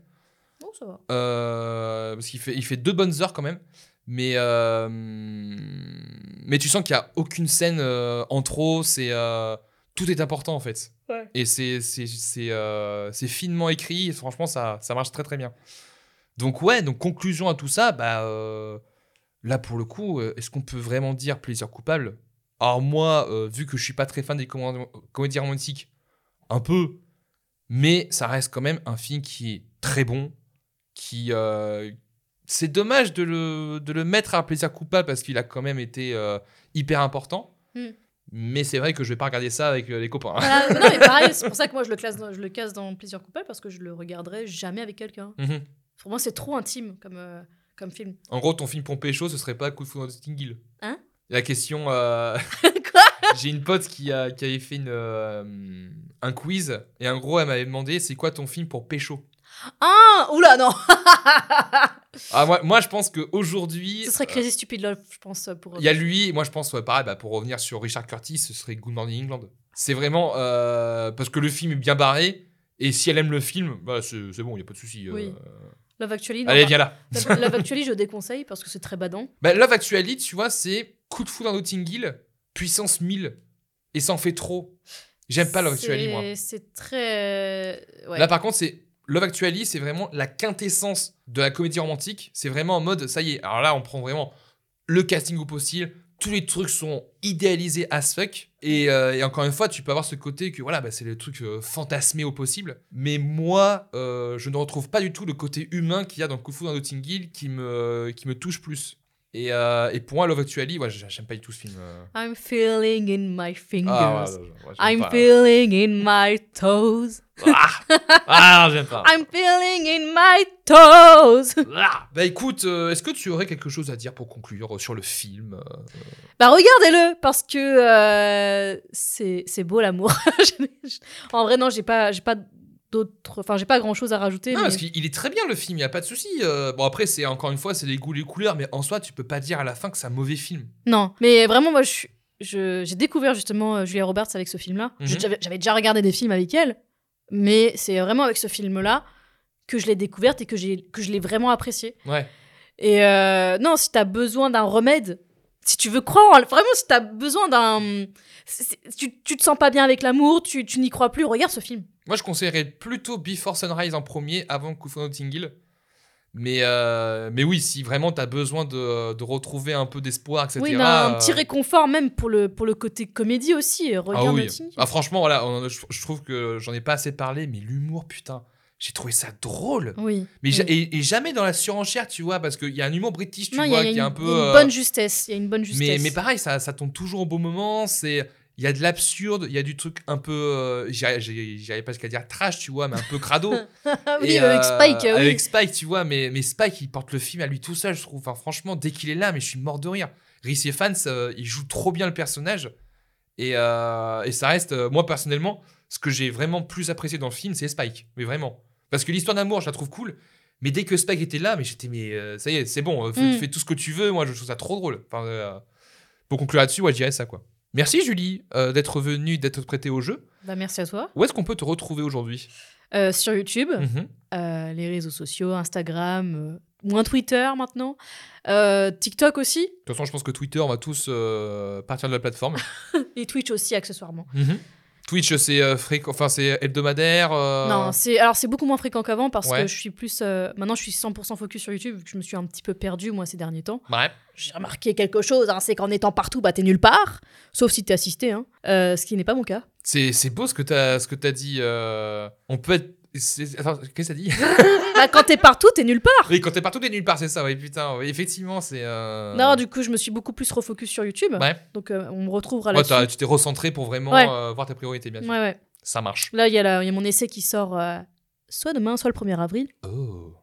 Bon, ça va. euh, parce qu'il fait, il fait deux bonnes heures quand même, mais, euh, mais tu sens qu'il n'y a aucune scène euh, en trop, c'est, tout est important en fait. Ouais. Et c'est, c'est, c'est, c'est finement écrit, et franchement, ça, ça marche très très bien. Donc, ouais, donc conclusion à tout ça, bah, là pour le coup, est-ce qu'on peut vraiment dire plaisir coupable? Alors, moi, euh, vu que je suis pas très fan des comédies comédies romantiques, un peu, mais ça reste quand même un film qui est très bon, qui. euh, c'est dommage de le, de le mettre à plaisir coupable parce qu'il a quand même été euh, hyper important. Mm. Mais c'est vrai que je vais pas regarder ça avec les copains. Voilà, non, mais pareil, c'est pour ça que moi je le, classe dans, je le casse dans plaisir coupable parce que je le regarderai jamais avec quelqu'un. Mhm. Pour moi, c'est trop intime comme, comme film. En gros, ton film pour pécho, ce serait pas Coup de foudre dans Notting Hill. Hein La question. euh, Quoi J'ai une pote qui, a, qui avait fait une, euh, un quiz et en gros, elle m'avait demandé c'est quoi ton film pour pécho? Ah Oula, non Ah, moi, moi, je pense qu'aujourd'hui. Ce serait Crazy Stupid Love, je pense. Pour... Il y a lui, moi je pense, ouais, pareil, bah, pour revenir sur Richard Curtis, ce serait Good Morning England. C'est vraiment. euh, parce que le film est bien barré et si elle aime le film, bah, c'est c'est bon, il n'y a pas de souci. euh. Oui. Love Actually, non, Allez, viens là. Love, Love Actually, je déconseille parce que c'est très badant. Bah, Love Actually, tu vois, c'est coup de foudre dans Notting Hill, puissance 1000. Et ça en fait trop. J'aime pas Love Actually, moi. C'est- C'est très. ouais. Là, par contre, c'est. Love Actually, c'est vraiment la quintessence de la comédie romantique. C'est vraiment en mode, ça y est. Alors là, on prend vraiment le casting au possible. Tous les trucs sont idéalisés as fuck. Et, euh, et encore une fois, tu peux avoir ce côté que voilà, bah, c'est le truc euh, fantasmé au possible. Mais moi, euh, je ne retrouve pas du tout le côté humain qu'il y a dans de foudre dans Notting Hill qui me, qui me touche plus. Et, euh, et pour moi, Love Actually, ouais, j'ai- j'aime pas du tout ce film. euh. I'm feeling in my fingers. Ah, ouais, ouais, I'm pas. feeling in my toes. Ah, ah, j'aime pas. I'm feeling in my toes. Ah bah écoute, euh, est-ce que tu aurais quelque chose à dire pour conclure euh, sur le film euh? Bah regardez-le parce que c'est beau l'amour. En vrai non, j'ai pas j'ai pas d'autres enfin j'ai pas grand-chose à rajouter Non, mais- parce qu'il il est très bien le film, il y a pas de souci. euh, bon après c'est encore une fois c'est les goûts les couleurs, mais en soi tu peux pas dire à la fin que c'est un mauvais film. Non, mais vraiment moi je suis- je- j'ai découvert justement euh, Julia Roberts avec ce film-là. Mhm. J'avais déjà regardé des films avec elle, mais c'est vraiment avec ce film-là que je l'ai découverte et que j'ai que je l'ai vraiment apprécié. Ouais. Et euh, non, si t'as besoin d'un remède, si tu veux croire, en- vraiment, si t'as besoin d'un. Tu, tu te sens pas bien avec l'amour, tu, tu n'y crois plus, regarde ce film. Moi je conseillerais plutôt Before Sunrise en premier avant Coup Notting Hill. Mais, euh, mais oui, si vraiment tu as besoin de, de retrouver un peu d'espoir, etc. Oui, d'un euh, petit réconfort, même pour le, pour le côté comédie aussi. euh, Ah Regarde oui. Ah, franchement, voilà, je trouve que j'en ai pas assez parlé, mais l'humour, putain, j'ai trouvé ça drôle. Oui. Mais oui. et, et jamais dans la surenchère, tu vois, parce qu'il y a un humour british, tu Non, il y a, vois, il y a qui est un peu. il y a une euh, bonne justesse. Il y a une bonne justesse. mais, mais pareil, ça, ça tombe toujours au bon moment. C'est il y a de l'absurde, il y a du truc un peu. Euh, j'arrive pas jusqu'à dire trash, tu vois, mais un peu crado. Oui, Et, avec euh, Spike, oui. Avec Spike, tu vois, mais, mais Spike, il porte le film à lui tout seul, je trouve. Enfin, franchement, dès qu'il est là, mais je suis mort de rire. Rhys Evans, euh, il joue trop bien le personnage. Et, et ça reste, moi personnellement, ce que j'ai vraiment plus apprécié dans le film, c'est Spike. Mais vraiment. Parce que l'histoire d'amour, je la trouve cool. Mais dès que Spike était là, mais j'étais, mais euh, ça y est, c'est bon, euh, fais, Mm. fais tout ce que tu veux. Moi, je trouve ça trop drôle. Enfin, euh, pour conclure là-dessus, ouais, je dirais ça, quoi. Merci Julie euh, d'être venue, d'être prêtée au jeu. Bah, merci à toi. Où est-ce qu'on peut te retrouver aujourd'hui? Euh, sur YouTube, Mhm. les réseaux sociaux, Instagram, moins Twitter maintenant, TikTok aussi, De toute façon, je pense que Twitter, on va tous partir de la plateforme. et Twitch aussi accessoirement. Mhm. Twitch, c'est euh, fréquent, enfin c'est hebdomadaire. euh, Non, c'est alors c'est beaucoup moins fréquent qu'avant parce Ouais. que je suis plus euh, maintenant je suis 100% focus sur YouTube vu que je me suis un petit peu perdu moi ces derniers temps. Ouais. J'ai remarqué quelque chose, hein, c'est qu'en étant partout, bah t'es nulle part, sauf si t'es assisté, hein. Ce qui n'est pas mon cas. C'est, c'est beau ce que t'as, ce que t'as dit. On peut être. Attends, qu'est-ce que ça dit bah, quand t'es partout, t'es nulle part. Oui, quand t'es partout, t'es nulle part, c'est ça. Oui, putain. oui, effectivement, c'est. euh, Non, du coup, je me suis beaucoup plus refocus sur YouTube. Ouais. Donc euh, on me retrouvera Ouais, là-dessus. t'as- tu t'es recentré pour vraiment Ouais. euh, voir tes priorités, bien sûr. ouais, ouais. Ça marche. Là, il y, a la- il y a mon essai qui sort euh, soit demain, soit le 1er avril. Oh.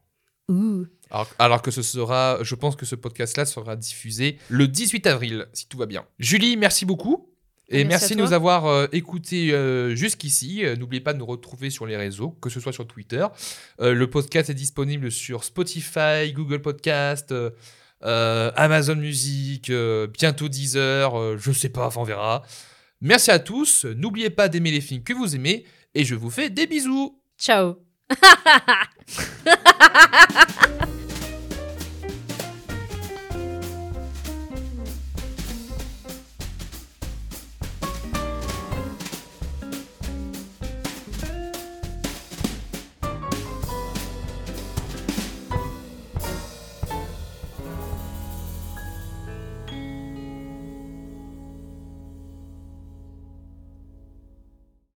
Ouh. Alors, alors que ce sera, je pense que ce podcast-là sera diffusé le 18 avril, si tout va bien. Julie, merci beaucoup. Et Merci de nous avoir euh, écoutés euh, jusqu'ici. Euh, N'oubliez pas de nous retrouver sur les réseaux, que ce soit sur Twitter. Le podcast est disponible sur Spotify, Google Podcast, Amazon Music, bientôt Deezer, je sais pas, on verra. Merci à tous. N'oubliez pas d'aimer les films que vous aimez. Et je vous fais des bisous. Ciao.